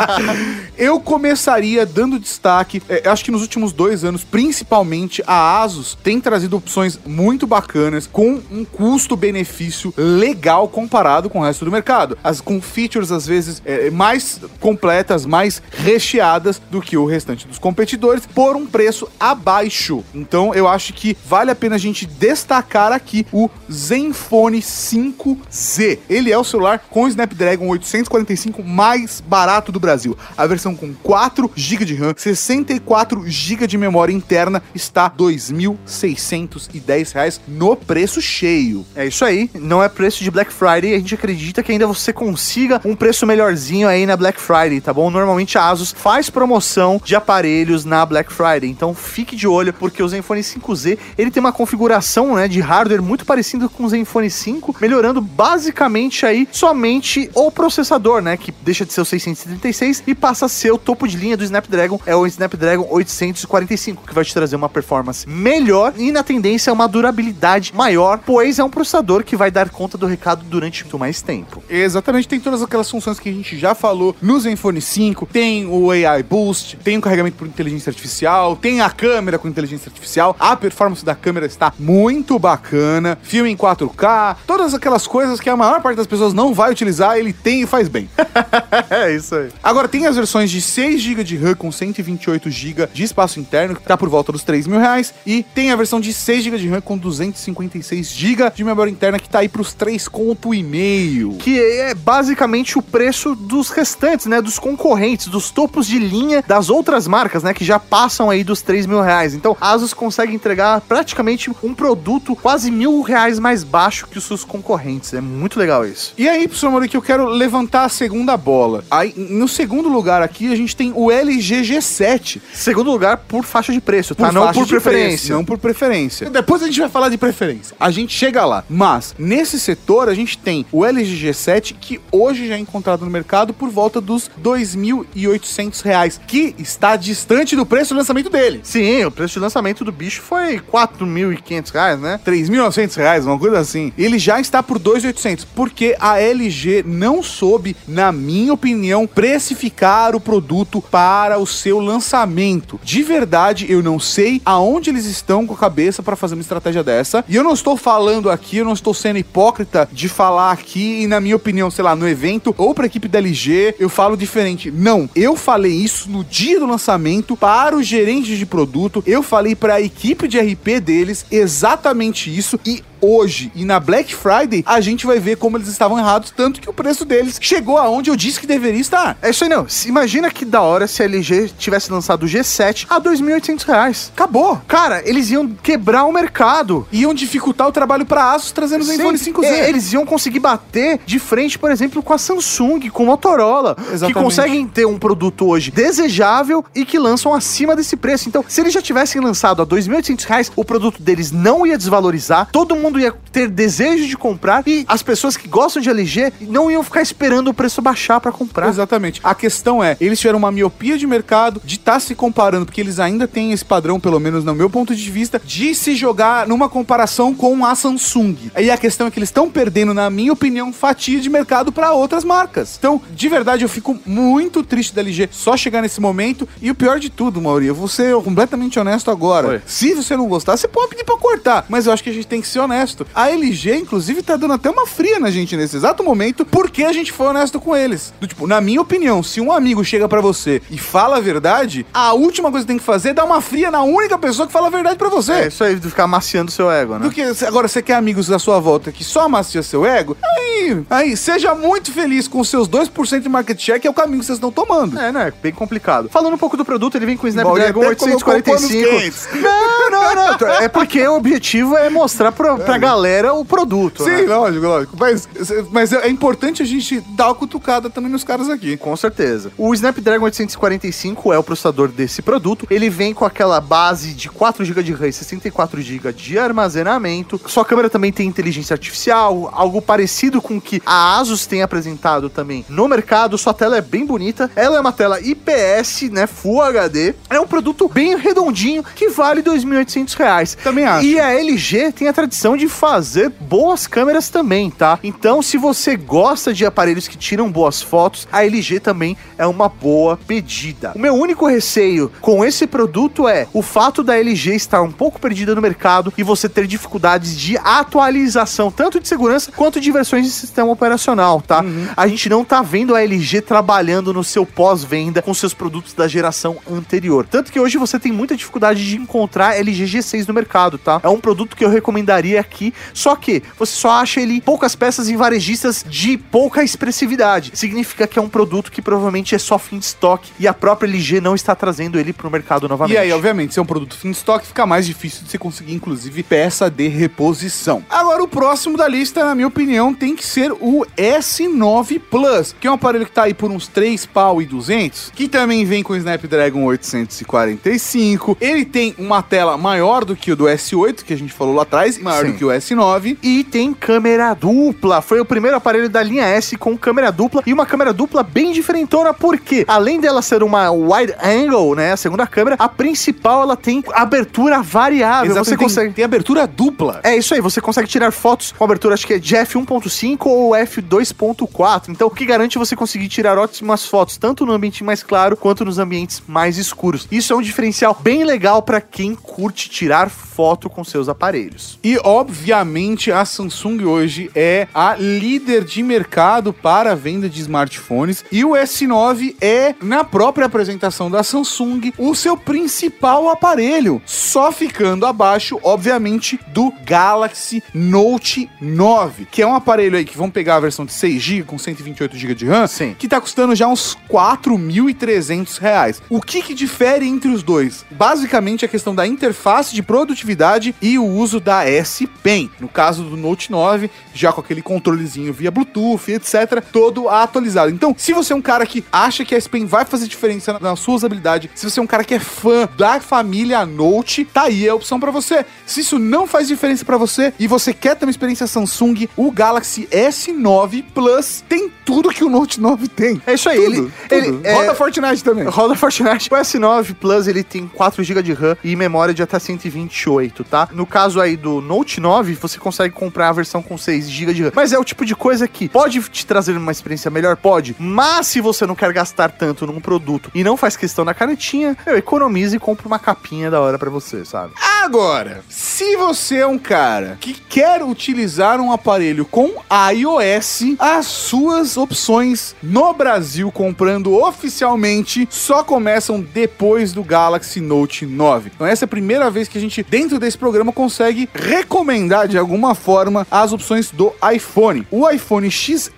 eu começaria dando destaque, é, acho que nos últimos dois anos, principalmente, a Asus tem trazido opções muito bacanas, com um custo-benefício legal comparado com o resto do mercado. As, com features, às vezes, é, mais completas, mais recheadas do que o restante dos competidores, por um preço abaixo. Então, eu acho que vale a pena a gente destacar aqui o Zenfone 5Z. Ele é o celular com Snapdragon Snapdragon 845 mais barato do Brasil. A versão com 4 GB de RAM, 64 GB de memória interna está 2.610 reais no preço cheio. É isso aí, não é preço de Black Friday, a gente acredita que ainda você consiga um preço melhorzinho aí na Black Friday, tá bom? Normalmente a Asus faz promoção de aparelhos na Black Friday, então fique de olho, porque o Zenfone 5Z, ele tem uma configuração, né, de hardware muito parecida com o Zenfone 5, melhorando basicamente aí somente o processador, né, que deixa de ser o 636 e passa a ser o topo de linha do Snapdragon, é o Snapdragon 845, que vai te trazer uma performance melhor e na tendência uma durabilidade maior, pois é um processador que vai dar conta do recado durante muito mais tempo. Exatamente, tem todas aquelas funções que a gente já falou no Zenfone 5, tem o AI Boost, tem o carregamento por inteligência artificial, tem a câmera com inteligência artificial, a performance da câmera está muito bacana, filme em 4K, todas aquelas coisas que a maior parte das pessoas não vai utilizar, ele tem e faz bem. é isso aí. Agora tem as versões de 6 GB de RAM com 128 GB de espaço interno, que tá por volta dos 3 mil reais, e tem a versão de 6 GB de RAM com 256 GB de memória interna, que tá aí pros 3 conto e meio. Que é basicamente o preço dos restantes, né? Dos concorrentes, dos topos de linha das outras marcas, né? Que já passam aí dos 3 mil reais. Então, a Asus consegue entregar praticamente um produto quase mil reais mais baixo que os seus concorrentes. É muito legal isso. E aí, professor Maurício, que eu quero levantar a segunda bola. Aí, no segundo lugar aqui, a gente tem o LG G7. Segundo lugar, por faixa de preço, tá? Por não por de preferência. não por preferência. Depois a gente vai falar de preferência. A gente chega lá. Mas, nesse setor, a gente tem o LG G7, que hoje já é encontrado no mercado por volta dos 2.800 reais, que está distante do preço do lançamento dele. Sim, o preço de lançamento do bicho foi 4.500 reais, né? 3.900 reais, uma coisa assim. Ele já está por 2.800, porque a LG não soube, na minha opinião, precificar o produto para o seu lançamento. De verdade, eu não sei aonde eles estão com a cabeça para fazer uma estratégia dessa. E eu não estou falando aqui, eu não estou sendo hipócrita de falar aqui e na minha opinião, sei lá, no evento ou para a equipe da LG, eu falo diferente. Não, eu falei isso no dia do lançamento para os gerentes de produto, eu falei para a equipe de RP deles exatamente isso e hoje e na Black Friday, a gente vai ver como eles estavam errados, tanto que o preço deles chegou aonde eu disse que deveria estar. É isso aí, não. Imagina que da hora se a LG tivesse lançado o G7 a 2.800 reais. Acabou. Cara, eles iam quebrar o mercado. Iam dificultar o trabalho para Asus trazendo o Zenfone Sim, 5Z. é, eles iam conseguir bater de frente, por exemplo, com a Samsung, com o Motorola, que Exatamente. conseguem ter um produto hoje desejável e que lançam acima desse preço. Então, se eles já tivessem lançado a 2.800 reais, o produto deles não ia desvalorizar, todo mundo ia ter desejo de comprar e as pessoas que gostam de LG não iam ficar esperando o preço baixar pra comprar. Exatamente. A questão é, eles tiveram uma miopia de mercado de estar se comparando, porque eles ainda têm esse padrão, pelo menos no meu ponto de vista, de se jogar numa comparação com a Samsung. Aí a questão é que eles estão perdendo, na minha opinião, fatia de mercado para outras marcas. Então, de verdade, eu fico muito triste da LG só chegar nesse momento. E o pior de tudo, Mauri, eu vou ser completamente honesto agora. Oi. Se você não gostar, você pode pedir pra cortar. Mas eu acho que a gente tem que ser honesto. A LG, inclusive, tá dando até uma fria na gente nesse exato momento, porque a gente foi honesto com eles. Do tipo, na minha opinião, se um amigo chega pra você e fala a verdade, a última coisa que tem que fazer é dar uma fria na única pessoa que fala a verdade pra você. É isso aí, de ficar amaciando seu ego, né? Do que agora você quer amigos da sua volta que só amacia seu ego? Aí, aí, seja muito feliz com os seus 2% de market share, que é o caminho que vocês estão tomando. É, né? Bem complicado. Falando um pouco do produto, ele vem com o Snapdragon até colocou 845. panos quentes. Não, não, não. É porque o objetivo é mostrar pra, pra galera o produto. Sim, né? lógico, lógico. Mas, mas é importante a gente dar uma cutucada também nos caras aqui. Com certeza. O Snapdragon 845 é o processador desse produto. Ele vem com aquela base de 4 GB de RAM e 64 GB de armazenamento. Sua câmera também tem inteligência artificial, algo parecido com o que a Asus tem apresentado também no mercado. Sua tela é bem bonita. Ela é uma tela IPS, né, Full HD. É um produto bem redondinho que vale 2.800 reais. Também acho. E a LG tem a tradição de fazer boas câmeras também, tá? Então, se você gosta de aparelhos que tiram boas fotos, a LG também é uma boa pedida. O meu único receio com esse produto é o fato da LG estar um pouco perdida no mercado e você ter dificuldades de atualização, tanto de segurança quanto de versões de sistema operacional, tá? A gente não tá vendo a LG trabalhando no seu pós-venda com seus produtos da geração anterior. Tanto que hoje você tem muita dificuldade de encontrar LG G6 no mercado, tá? É um produto que eu recomendaria aqui, só que você só acha ele poucas peças em varejistas de pouca expressividade. Significa que é um produto que provavelmente é só fim de estoque e a própria LG não está trazendo ele pro mercado novamente. E aí, obviamente, se é um produto fim de estoque, fica mais difícil de você conseguir, inclusive, peça de reposição. Agora, o próximo da lista, na minha opinião, tem que ser o S9 Plus, que é um aparelho que tá aí por uns 3 pau e 200, que também vem com o Snapdragon 845. Ele tem uma tela maior do que o do S8, que a gente falou lá atrás, maior. Que o S9. E tem câmera dupla. Foi o primeiro aparelho da linha S com câmera dupla e uma câmera dupla bem diferentona, porque além dela ser uma wide angle, né, a segunda câmera, a principal ela tem abertura variável. Exato, Você tem, consegue tem abertura dupla. É isso aí, você consegue tirar fotos com abertura, acho que é de f1.5 ou f2.4. Então, o que garante você conseguir tirar ótimas fotos, tanto no ambiente mais claro quanto nos ambientes mais escuros. Isso é um diferencial bem legal para quem curte tirar foto com seus aparelhos. E, obviamente, a Samsung hoje é a líder de mercado para a venda de smartphones. E o S9 é, na própria apresentação da Samsung, o seu principal aparelho. Só ficando abaixo, obviamente, do Galaxy Note 9, que é um aparelho aí que vão pegar a versão de 6GB com 128GB de RAM, Sim. que tá custando já uns 4.300 reais. O que que difere entre os dois? Basicamente a questão da interface de produtividade e o uso da S Pen. No caso do Note 9, já com aquele controlezinho via Bluetooth, etc, todo atualizado. Então, se você é um cara que acha que a S Pen vai fazer diferença na, sua usabilidade, se você é um cara que é fã da família Note, tá aí a opção pra você. Se isso não faz diferença pra você e você quer ter uma experiência Samsung, o Galaxy S9 Plus tem tudo que o Note 9 tem. É isso aí, Tudo, ele- tudo. ele- é- Roda Fortnite também. Roda Fortnite. O S9 Plus ele tem 4 GB de RAM e memória de até 128, tá? No caso aí do Note 9, você consegue comprar a versão com 6 GB de RAM. Mas é o tipo de coisa que pode te trazer uma experiência melhor, pode. Mas se você não quer gastar tanto num produto e não faz questão na canetinha, eu economize e compre uma capinha da hora pra você, sabe? Agora, se você é um cara que quer utilizar um aparelho com iOS, as suas opções no Brasil comprando oficialmente só começam depois do Galaxy Note 9. Então essa é a primeira vez que a gente dentro desse programa consegue recomendar de alguma forma as opções do iPhone. O iPhone XR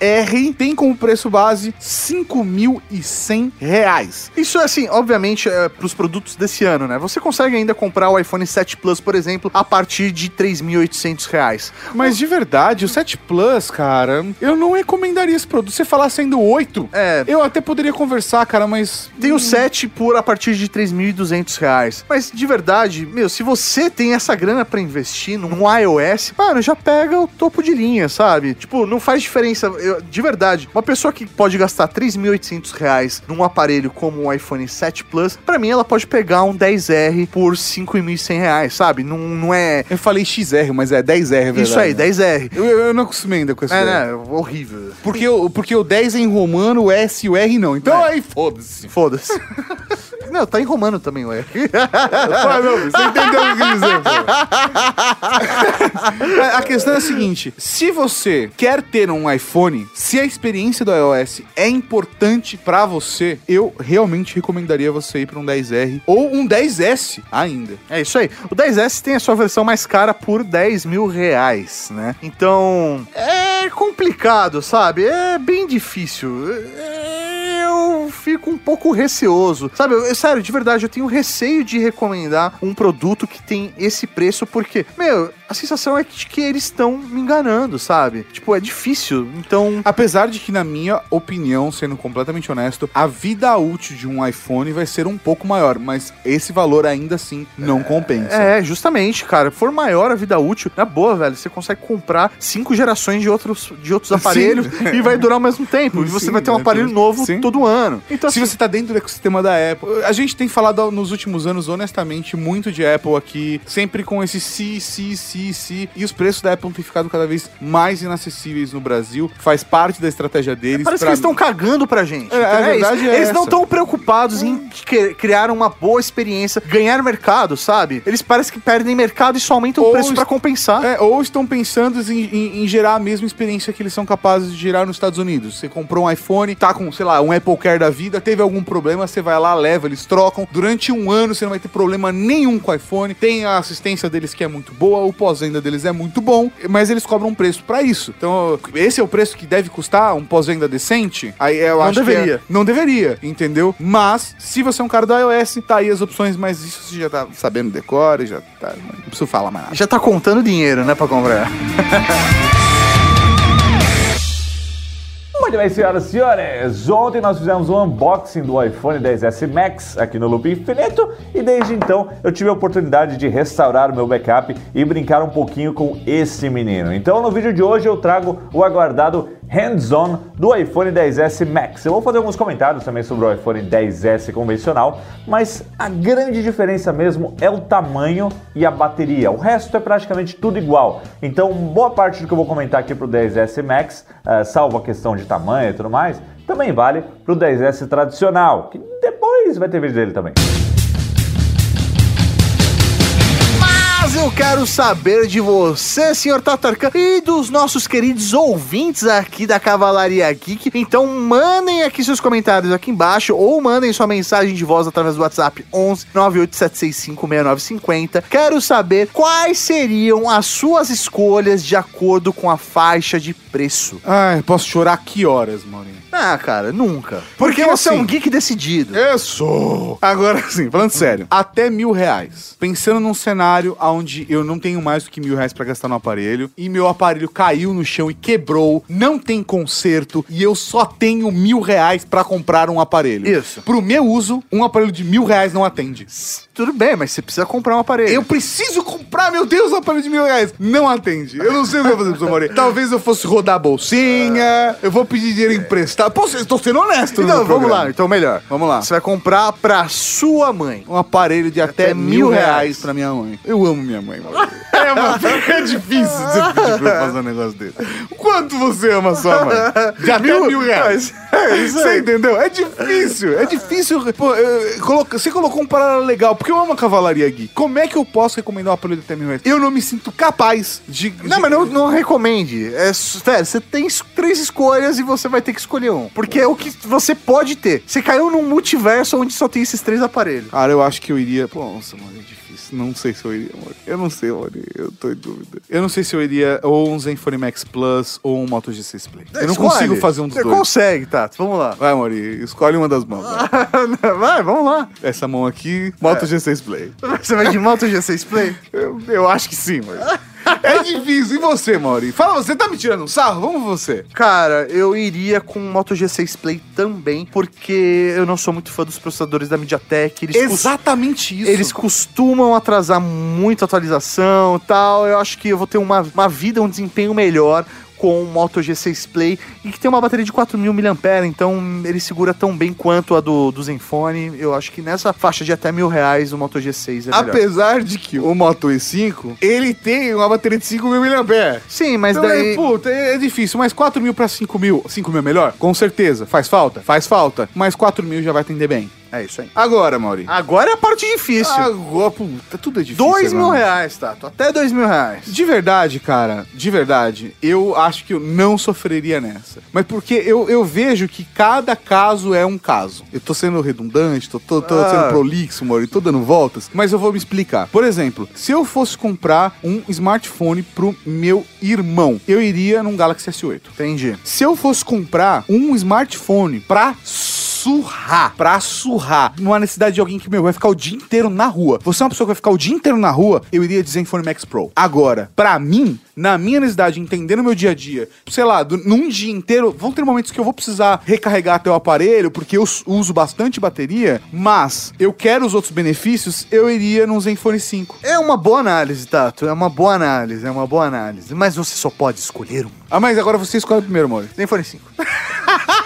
tem como preço base 5.100 reais. Isso é assim, obviamente, é, pros produtos desse ano, né? Você consegue ainda comprar o iPhone 7 Plus, por exemplo, a partir de 3.800 reais. Mas de verdade, o 7 Plus, cara, eu não recomendaria esse produto. Se falar sendo 8, É, eu até poderia conversar, cara, mas. Tem o 7 por a partir de 3.200 reais. Mas de verdade, meu, se você tem essa grana pra investir num iOS, mano, já pega o topo de linha, sabe? Tipo, não faz diferença. Eu- de verdade, uma pessoa que pode gastar 3.800 reais num aparelho como o iPhone 7 Plus, pra mim ela pode pegar um 10R por 5.100 reais, sabe? Não, não é. Eu falei XR, mas é 10R, é verdade. Isso aí, né? 10R. Eu, eu não acostumei ainda com isso. É, né? Horrível. Porque, o- porque o 10 é em romano, o S e o R não. Então É. aí foda-se. Foda-se. Não, tá em romano também, ué. Ah, não, você entendeu o que eu quis dizer, pô. A questão é a seguinte: se você quer ter um iPhone, se a experiência do iOS é importante pra você, eu realmente recomendaria você ir pra um 10R ou um 10S ainda. É isso aí. O 10S tem a sua versão mais cara por 10 mil reais, né? Então, é complicado, sabe? É bem difícil. É, Eu fico um pouco receoso. Sabe, eu, sério, de verdade, eu tenho receio de recomendar um produto que tem esse preço, porque, meu, a sensação é que, que eles estão me enganando, sabe? Tipo, é difícil. Então, Apesar de que, na minha opinião, sendo completamente honesto, a vida útil de um iPhone vai ser um pouco maior, mas esse valor ainda assim não compensa. É, justamente, cara. For maior a vida útil, na boa, velho, você consegue comprar cinco gerações de outros, de outros aparelhos e vai durar ao mesmo tempo. E você Sim, vai ter um aparelho novo Sim. todo ano. Então, Se assim, você tá dentro do ecossistema da Apple, a gente tem falado nos últimos anos, honestamente, muito de Apple aqui, sempre com esse si, si, si, si, e os preços da Apple têm ficado cada vez mais inacessíveis no Brasil, faz parte da estratégia deles. parece que pra eles estão cagando pra gente. É, a entendeu? verdade é Eles não essa. estão preocupados em que- criar uma boa experiência, ganhar mercado, sabe? Eles parecem que perdem mercado e só aumentam o Ou preço est- pra compensar. É, ou estão pensando em, em- em gerar a mesma experiência que eles são capazes de gerar nos Estados Unidos. Você comprou um iPhone, tá com, sei lá, um Apple Care da vida, teve algum problema, você vai lá, leva, eles trocam. Durante um ano você não vai ter problema nenhum com o iPhone. Tem a assistência deles que é muito boa, o pós-venda deles é muito bom, mas eles cobram um preço pra isso. Então, esse é o preço que deve custar um pós-venda decente? Aí eu Não acho que deveria. é- não deveria, entendeu? Mas, se você é um cara do iOS, tá aí as opções, mas isso você já tá sabendo decore, já tá. Não preciso falar mais nada. Já tá contando dinheiro, né, pra comprar. Muito bem, senhoras e senhores. Ontem nós fizemos um unboxing do iPhone 10S Max aqui no Loop Infinito e desde então eu tive a oportunidade de restaurar o meu backup e brincar um pouquinho com esse menino. Então no vídeo de hoje eu trago o aguardado hands-on do iPhone 10S Max. Eu vou fazer alguns comentários também sobre o iPhone 10S convencional, mas a grande diferença mesmo é o tamanho e a bateria. O resto é praticamente tudo igual. Então, boa parte do que eu vou comentar aqui pro 10S Max, eh, salvo a questão de tamanho e tudo mais, também vale pro 10S tradicional, que depois vai ter vídeo dele também. Mas eu quero saber de você, senhor Tatarkan, e dos nossos queridos ouvintes aqui da Cavalaria Geek. Então mandem aqui seus comentários aqui embaixo ou mandem sua mensagem de voz através do WhatsApp 11 98765 6950. Quero saber quais seriam as suas escolhas de acordo com a faixa de preço. Ai, posso chorar que horas, Maurinho? Ah, cara, nunca. Porque, Porque você é um assim- geek decidido. Eu sou. Agora sim, falando sério, até mil reais. Pensando num cenário onde eu não tenho mais do que mil reais pra gastar no aparelho e meu aparelho caiu no chão e quebrou, não tem conserto e eu só tenho mil reais pra comprar um aparelho. Isso. Pro meu uso, um aparelho de mil reais não atende. Tudo bem, mas você precisa comprar um aparelho. Eu preciso comprar, meu Deus, um aparelho de mil reais. Não atende. Eu não sei o que eu vou fazer pro Maurício. Talvez eu fosse rodar a bolsinha, eu vou pedir dinheiro emprestado. Pô, eu estou sendo honesto, no Então, meu vamos lá, então melhor. Vamos lá. Você vai comprar pra sua mãe. um aparelho de até, mil reais pra minha mãe. Eu amo minha mãe, mano. É, é difícil você pedir pra eu fazer um negócio desse. Quanto você ama sua mãe? De até mil, reais. É Você entendeu? É difícil, é difícil. Pô, eu- coloca- você colocou um paralelo legal, porque eu amo a Cavalaria Gui. Como é que eu posso recomendar um aparelho de reais? Eu não me sinto capaz de. Não, de- mas não, não recomende. É, sério, você tem três escolhas e você vai ter que escolher um. Porque é o que você pode ter. Você caiu num multiverso onde só tem esses três aparelhos. Cara, eu acho que eu iria. Pô, nossa, mano, é difícil. Não sei se eu iria, mano. Eu não sei, mano. Eu tô em dúvida. Eu não sei se eu iria ou um Zenfone Max Plus ou um Moto G6 Play. Eu não Escolhe. consigo fazer um dos Você dois. consegue, Tato. Vamos lá. Vai, Mori, escolhe uma das mãos. vai. vai, vamos lá. Essa mão aqui, Moto G6 Play. Você vai de Moto G6 Play? Eu, eu acho que sim, Mori. É difícil. E você, Mauri? Fala, você tá me tirando um sarro? Vamos você. Cara, eu iria com o Moto G6 Play também, porque eu não sou muito fã dos processadores da MediaTek. Eles Exatamente isso. Eles costumam atrasar muito a atualização e tal. Eu acho que eu vou ter uma, uma vida, um desempenho melhor com o Moto G6 Play e que tem uma bateria de 4.000 mAh, então ele segura tão bem quanto a do, do Zenfone. Eu acho que nessa faixa de até mil reais o Moto G6 é melhor. Apesar de que o Moto E5, ele tem uma bateria de 5 mil mAh. Sim, mas Então, daí... é, puta, é, é difícil, mas 4 mil pra 5 mil, 5 mil é melhor? Com certeza. Faz falta? Faz falta. Mas 4 mil já vai atender bem. É isso aí. Agora, Mauri. Agora é a parte difícil. Agora, puta, tudo é difícil. dois mil mano. reais, Tato. Até dois mil reais. De verdade, cara, de verdade, eu acho que eu não sofreria nessa. Mas porque eu, eu vejo que cada caso é um caso. Eu tô sendo redundante, tô, tô, tô Ah. sendo prolixo, Mauri, tô dando voltas, mas eu vou me explicar. Por exemplo, se eu fosse comprar um smartphone pro meu irmão, eu iria num Galaxy S8. Entendi. Se eu fosse comprar um smartphone pra surrar, pra surrar, numa necessidade de alguém que, meu, vai ficar o dia inteiro na rua. Você é uma pessoa que vai ficar o dia inteiro na rua, eu iria de Zenfone Max Pro. Agora, pra mim, na minha necessidade, entendendo meu dia a dia, sei lá, do- num dia inteiro, vão ter momentos que eu vou precisar recarregar até o aparelho, porque eu uso bastante bateria, mas eu quero os outros benefícios, eu iria num Zenfone 5. É uma boa análise, Tato. É uma boa análise, é uma boa análise. Mas você só pode escolher um. Ah, mas agora você escolhe primeiro, amor. Zenfone 5.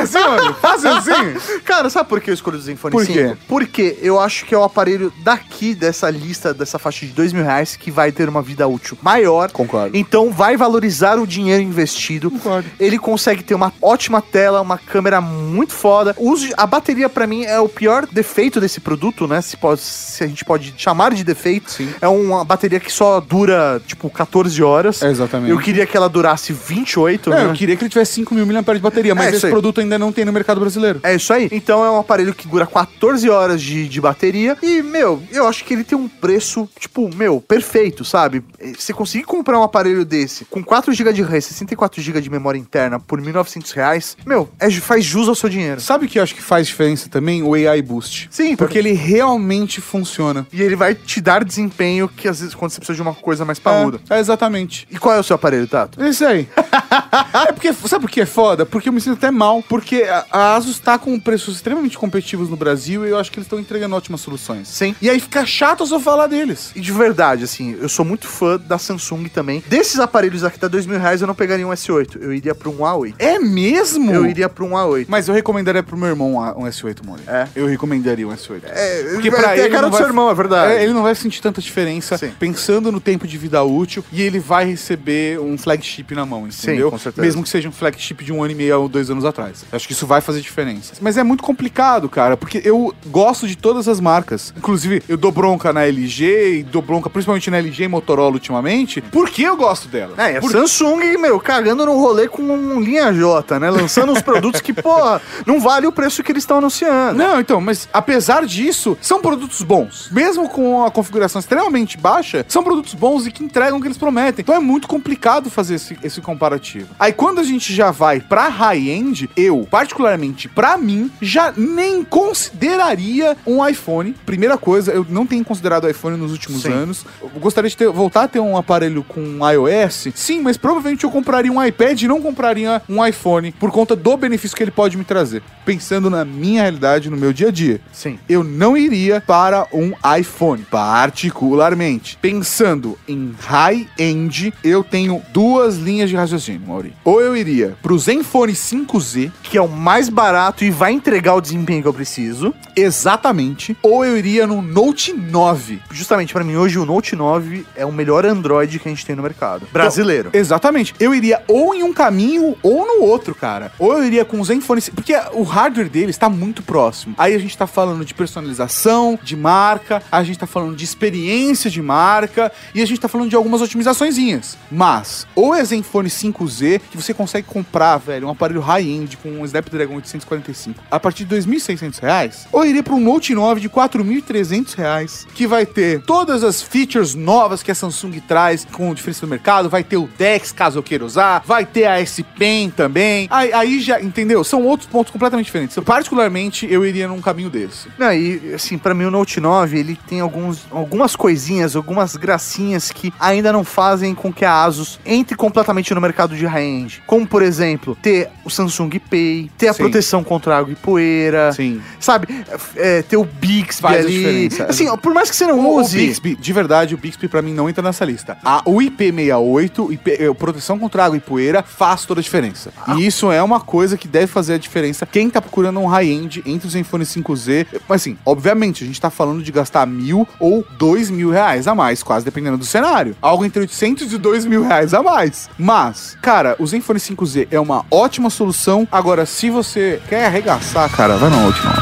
É assim, mano? Fácil assim? Cara, sabe por que eu escolhi o Zenfone Por 5? quê? Porque eu acho que é o aparelho daqui, dessa lista, dessa faixa de dois mil reais, que vai ter uma vida útil maior. Concordo. Então vai valorizar o dinheiro investido. Concordo. Ele consegue ter uma ótima tela, uma câmera muito foda. Uso a bateria, pra mim, é o pior defeito desse produto, né? Se, pode, se a gente pode chamar de defeito. Sim. É uma bateria que só dura, tipo, 14 horas. Exatamente. Eu queria que ela durasse 28, É, né? eu queria que ele tivesse 5 mil mAh de bateria, mas É, esse produto ainda ainda não tem no mercado brasileiro. É isso aí. Então é um aparelho que dura 14 horas de, de bateria. E, meu, eu acho que ele tem um preço, tipo, meu, perfeito, sabe? Você conseguir comprar um aparelho desse com 4 GB de RAM e 64 GB de memória interna por 1.900 reais, meu, é, faz jus ao seu dinheiro. Sabe o que eu acho que faz diferença também? O AI Boost. Sim, Porque ele realmente funciona. E ele vai te dar desempenho que às vezes quando você precisa de uma coisa mais parruda. É, é exatamente. E qual é o seu aparelho, Tato? É isso aí. é porque, sabe por que é foda? Porque eu me sinto até mal. Porque a, a Asus tá com preços extremamente competitivos no Brasil e eu acho que eles estão entregando ótimas soluções. Sim. E aí fica chato só falar deles. E de verdade, assim, eu sou muito fã da Samsung também. Desses aparelhos aqui, tá dois mil reais, eu não pegaria um S8. Eu iria pra um A8. É mesmo? Eu iria pra um A8. Mas eu recomendaria pro meu irmão um A- um S8, Mori. É? Eu recomendaria um S8. É, Porque pra a ele cara não do vai- seu irmão, é verdade. É, ele não vai sentir tanta diferença Sim. pensando no tempo de vida útil e ele vai receber um flagship na mão, entendeu? com certeza. Mesmo que seja um flagship de um ano e meio ou dois anos atrás. Acho que isso vai fazer diferença. Mas é muito complicado, cara, porque eu gosto de todas as marcas. Inclusive, eu dou bronca na LG e dou bronca principalmente na LG e Motorola ultimamente, porque eu gosto dela. É, a Por- Samsung, meu, cagando no rolê com um linha J, né? Lançando uns produtos que, porra, não vale o preço que eles estão anunciando. Não, então, mas apesar disso, são produtos bons. Mesmo com a configuração extremamente baixa, são produtos bons e que entregam o que eles prometem. Então é muito complicado fazer esse, esse comparativo. Aí quando a gente já vai pra high-end, eu, particularmente pra mim, já nem consideraria um iPhone. Primeira coisa, eu não tenho considerado iPhone nos últimos Sim. anos. Eu gostaria de ter- voltar a ter um aparelho com iOS. Sim, mas provavelmente eu compraria um iPad e não compraria um iPhone por conta do benefício que ele pode me trazer. Pensando na minha realidade, no meu dia a dia. Sim. Eu não iria para um iPhone, particularmente. Pensando em high-end, eu tenho duas linhas de raciocínio, Mauri. Ou eu iria pro Zenfone 5Z, Que é o mais barato e vai entregar o desempenho que eu preciso. exatamente, ou eu iria no Note 9. Justamente, pra mim, hoje o Note 9 é o melhor Android que a gente tem no mercado. Brasileiro. Exatamente. Eu iria ou em um caminho ou no outro, cara. Ou eu iria com o Zenfone, porque o hardware dele está muito próximo. Aí a gente tá falando de personalização, de marca, a gente tá falando de experiência de marca e a gente tá falando de algumas otimizaçõezinhas. Mas, ou é Zenfone 5Z, que você consegue comprar, velho, um aparelho high-end com um Snapdragon 845 a partir de 2.600 reais, ou iria para um Note 9 de 4.300 reais, que vai ter todas as features novas que a Samsung traz com diferença do mercado, vai ter o DeX, caso eu queira usar, vai ter a S Pen também. Aí, aí já, entendeu? São outros pontos completamente diferentes. Particularmente, eu iria num caminho desse. Não, e assim, pra mim o Note 9, ele tem alguns, algumas coisinhas, algumas gracinhas que ainda não fazem com que a Asus entre completamente no mercado de high-end. Como, por exemplo, ter o Samsung Pay, ter a Sim. proteção contra água e poeira, Sim. sabe? É, ter o Bixby Faz a ali. diferença. Assim, ó, por mais que você não O, o use... Bixby, de verdade, o Bixby pra mim não entra nessa lista. A, o IP68, IP, proteção contra água e poeira, faz toda a diferença. E isso é uma coisa que deve fazer a diferença. Quem tá procurando um high-end entre o Zenfone 5Z, mas assim, obviamente, a gente tá falando de gastar mil ou dois mil reais a mais, quase dependendo do cenário. Algo entre 800 e dois mil reais a mais. Mas, cara, o Zenfone 5Z é uma ótima solução. Agora, se você quer arregaçar, cara, vai Note 9.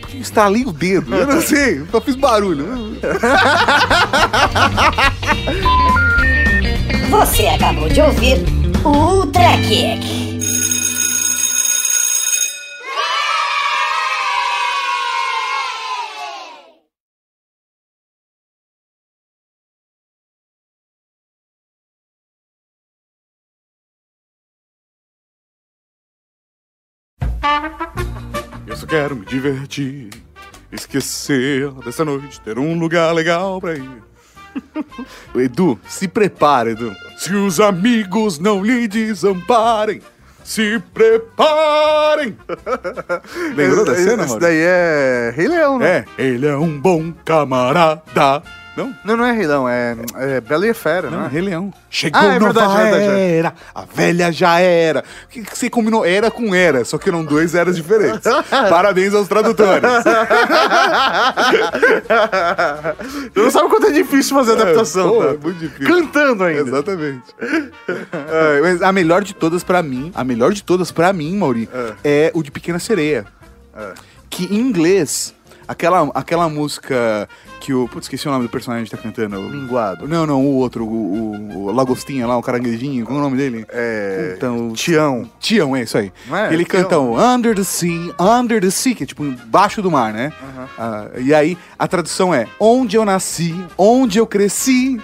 Por estalei o dedo? Eu não sei, só fiz barulho. Você acabou de ouvir o Ultra Kick. Eu só quero me divertir, esquecer dessa noite, ter um lugar legal pra ir. Edu, se prepara, Edu. Se os amigos não lhe desamparem, se preparem. Lembrou da Esse- cena, Esse mano? daí é Rei Leão, né? É, ele é um bom camarada. Não? Não, não é Rei Leão, é, é Bela e a Fera, Não, não é? Rei Leão. Chegou Ah, é nova verdade, é verdade, é. era, a velha já era. O que, que você combinou? Era com era, só que eram dois eras diferentes. Parabéns aos tradutores. Você não sabe quanto é difícil fazer adaptação, pô, tá? é muito difícil. Cantando ainda. Exatamente. É, mas a melhor de todas pra mim, a melhor de todas pra mim, Mauri, é, o de Pequena Sereia. Que em inglês Aquela, aquela música que o. Putz, esqueci o nome do personagem que tá cantando. O- Minguado. Não, não, o outro, o, o, o Lagostinha lá, o caranguejinho, qual é o nome dele? É. Então, Tião. Tião, é isso aí. É? Ele Tião. canta o Under the Sea, Under the Sea, que é tipo embaixo do mar, né? Ah, e aí a tradução é Onde eu nasci, onde eu cresci.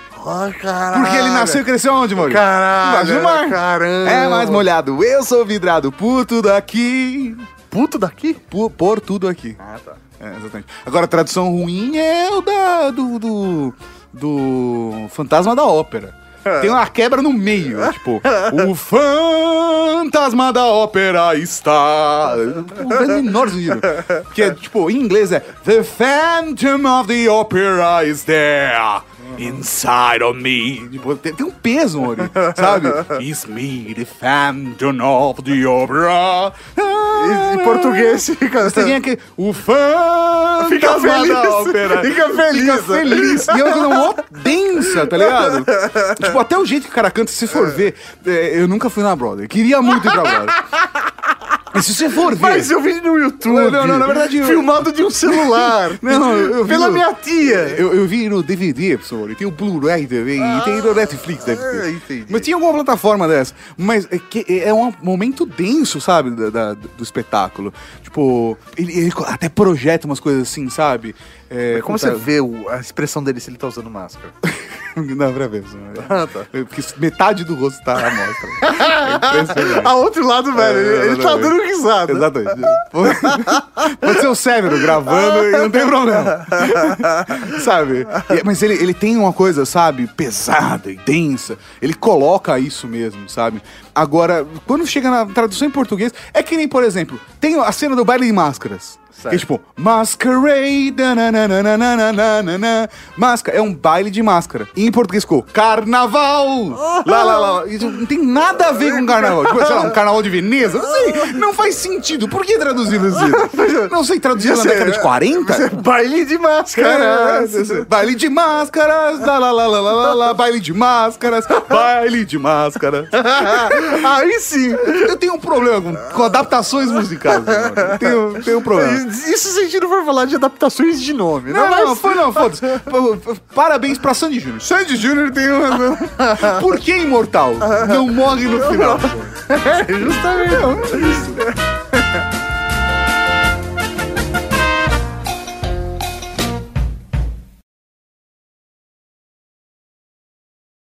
Caralho. Porque ele nasceu e cresceu onde, Maurício? Caralho. Embaixo do mar. Caramba. É mais molhado. Eu sou vidrado por tudo aqui. Puto daqui? Por, por tudo aqui. Ah, tá. É, exatamente. Agora, a tradução ruim é o da, do, do, do Fantasma da Ópera. Tem uma quebra no meio, é tipo, o fantasma da ópera está. Não faz menor sentido. Que é, tipo, em inglês é The Phantom of the Opera is there. Inside of me. Tipo, tem, tem um peso, Mori, sabe? It's me, the Phantom of the Opera. Em português fica. Você tem aquele. O fã Fica feliz. da ópera. Fica feliz. Fica feliz. E é uma coisa mó densa, tá ligado? tipo, até o jeito que o cara canta, se for ver. é, eu nunca fui na Broadway. Queria muito ir pra Broadway. E se você for ver. Mas eu vi no YouTube. Não, não, não, na verdade, eu- Filmado de um celular. Não, eu vi Pela no- minha tia. Eu, eu vi no DVD, pessoal. E tem o Blu-ray também. e tem no Netflix, deve ter. Ah, entendi. Mas tinha alguma plataforma dessa. Mas é, que é um momento denso, sabe? Da, da- do espetáculo. Tipo, ele, ele até projeta umas coisas assim, sabe? É, Como tá- você vê o- a expressão dele se ele tá usando máscara? Não, pra ver. Ah, tá. Porque metade do rosto tá à mostra. É. A outro lado, velho, ele, ele tá dando risada. Exatamente. Pode, ser o cérebro gravando e não tem problema. sabe? Mas ele, ele tem uma coisa, sabe, pesada e densa. Ele coloca isso mesmo, sabe? Agora, quando chega na tradução em português, é que nem, por exemplo, tem a cena do baile de máscaras. Que é tipo, masquerade, nananana, máscara. É um baile de máscara. E em português ficou carnaval. Lá, lá, lá. Isso não tem nada a ver com carnaval. Tipo, sei lá, um carnaval de Veneza. Não sei. Não faz sentido. Por que traduzir assim? Não sei, traduzir na década de 40? Baile de máscara. Cara, baile de máscaras, lá, lá, lá, lá, lá, lá, lá, baile de máscaras, baile de máscaras. Aí sim. Eu tenho um problema com, com adaptações musicais. mano. Tenho, tenho um problema. Isso se a gente não for falar de adaptações de nome, né? Não, Mas- não, foi não, foda-se. Parabéns pra Sandy Júnior. Sandy Júnior tem uma. Por que imortal? Não morre no final. Justamente.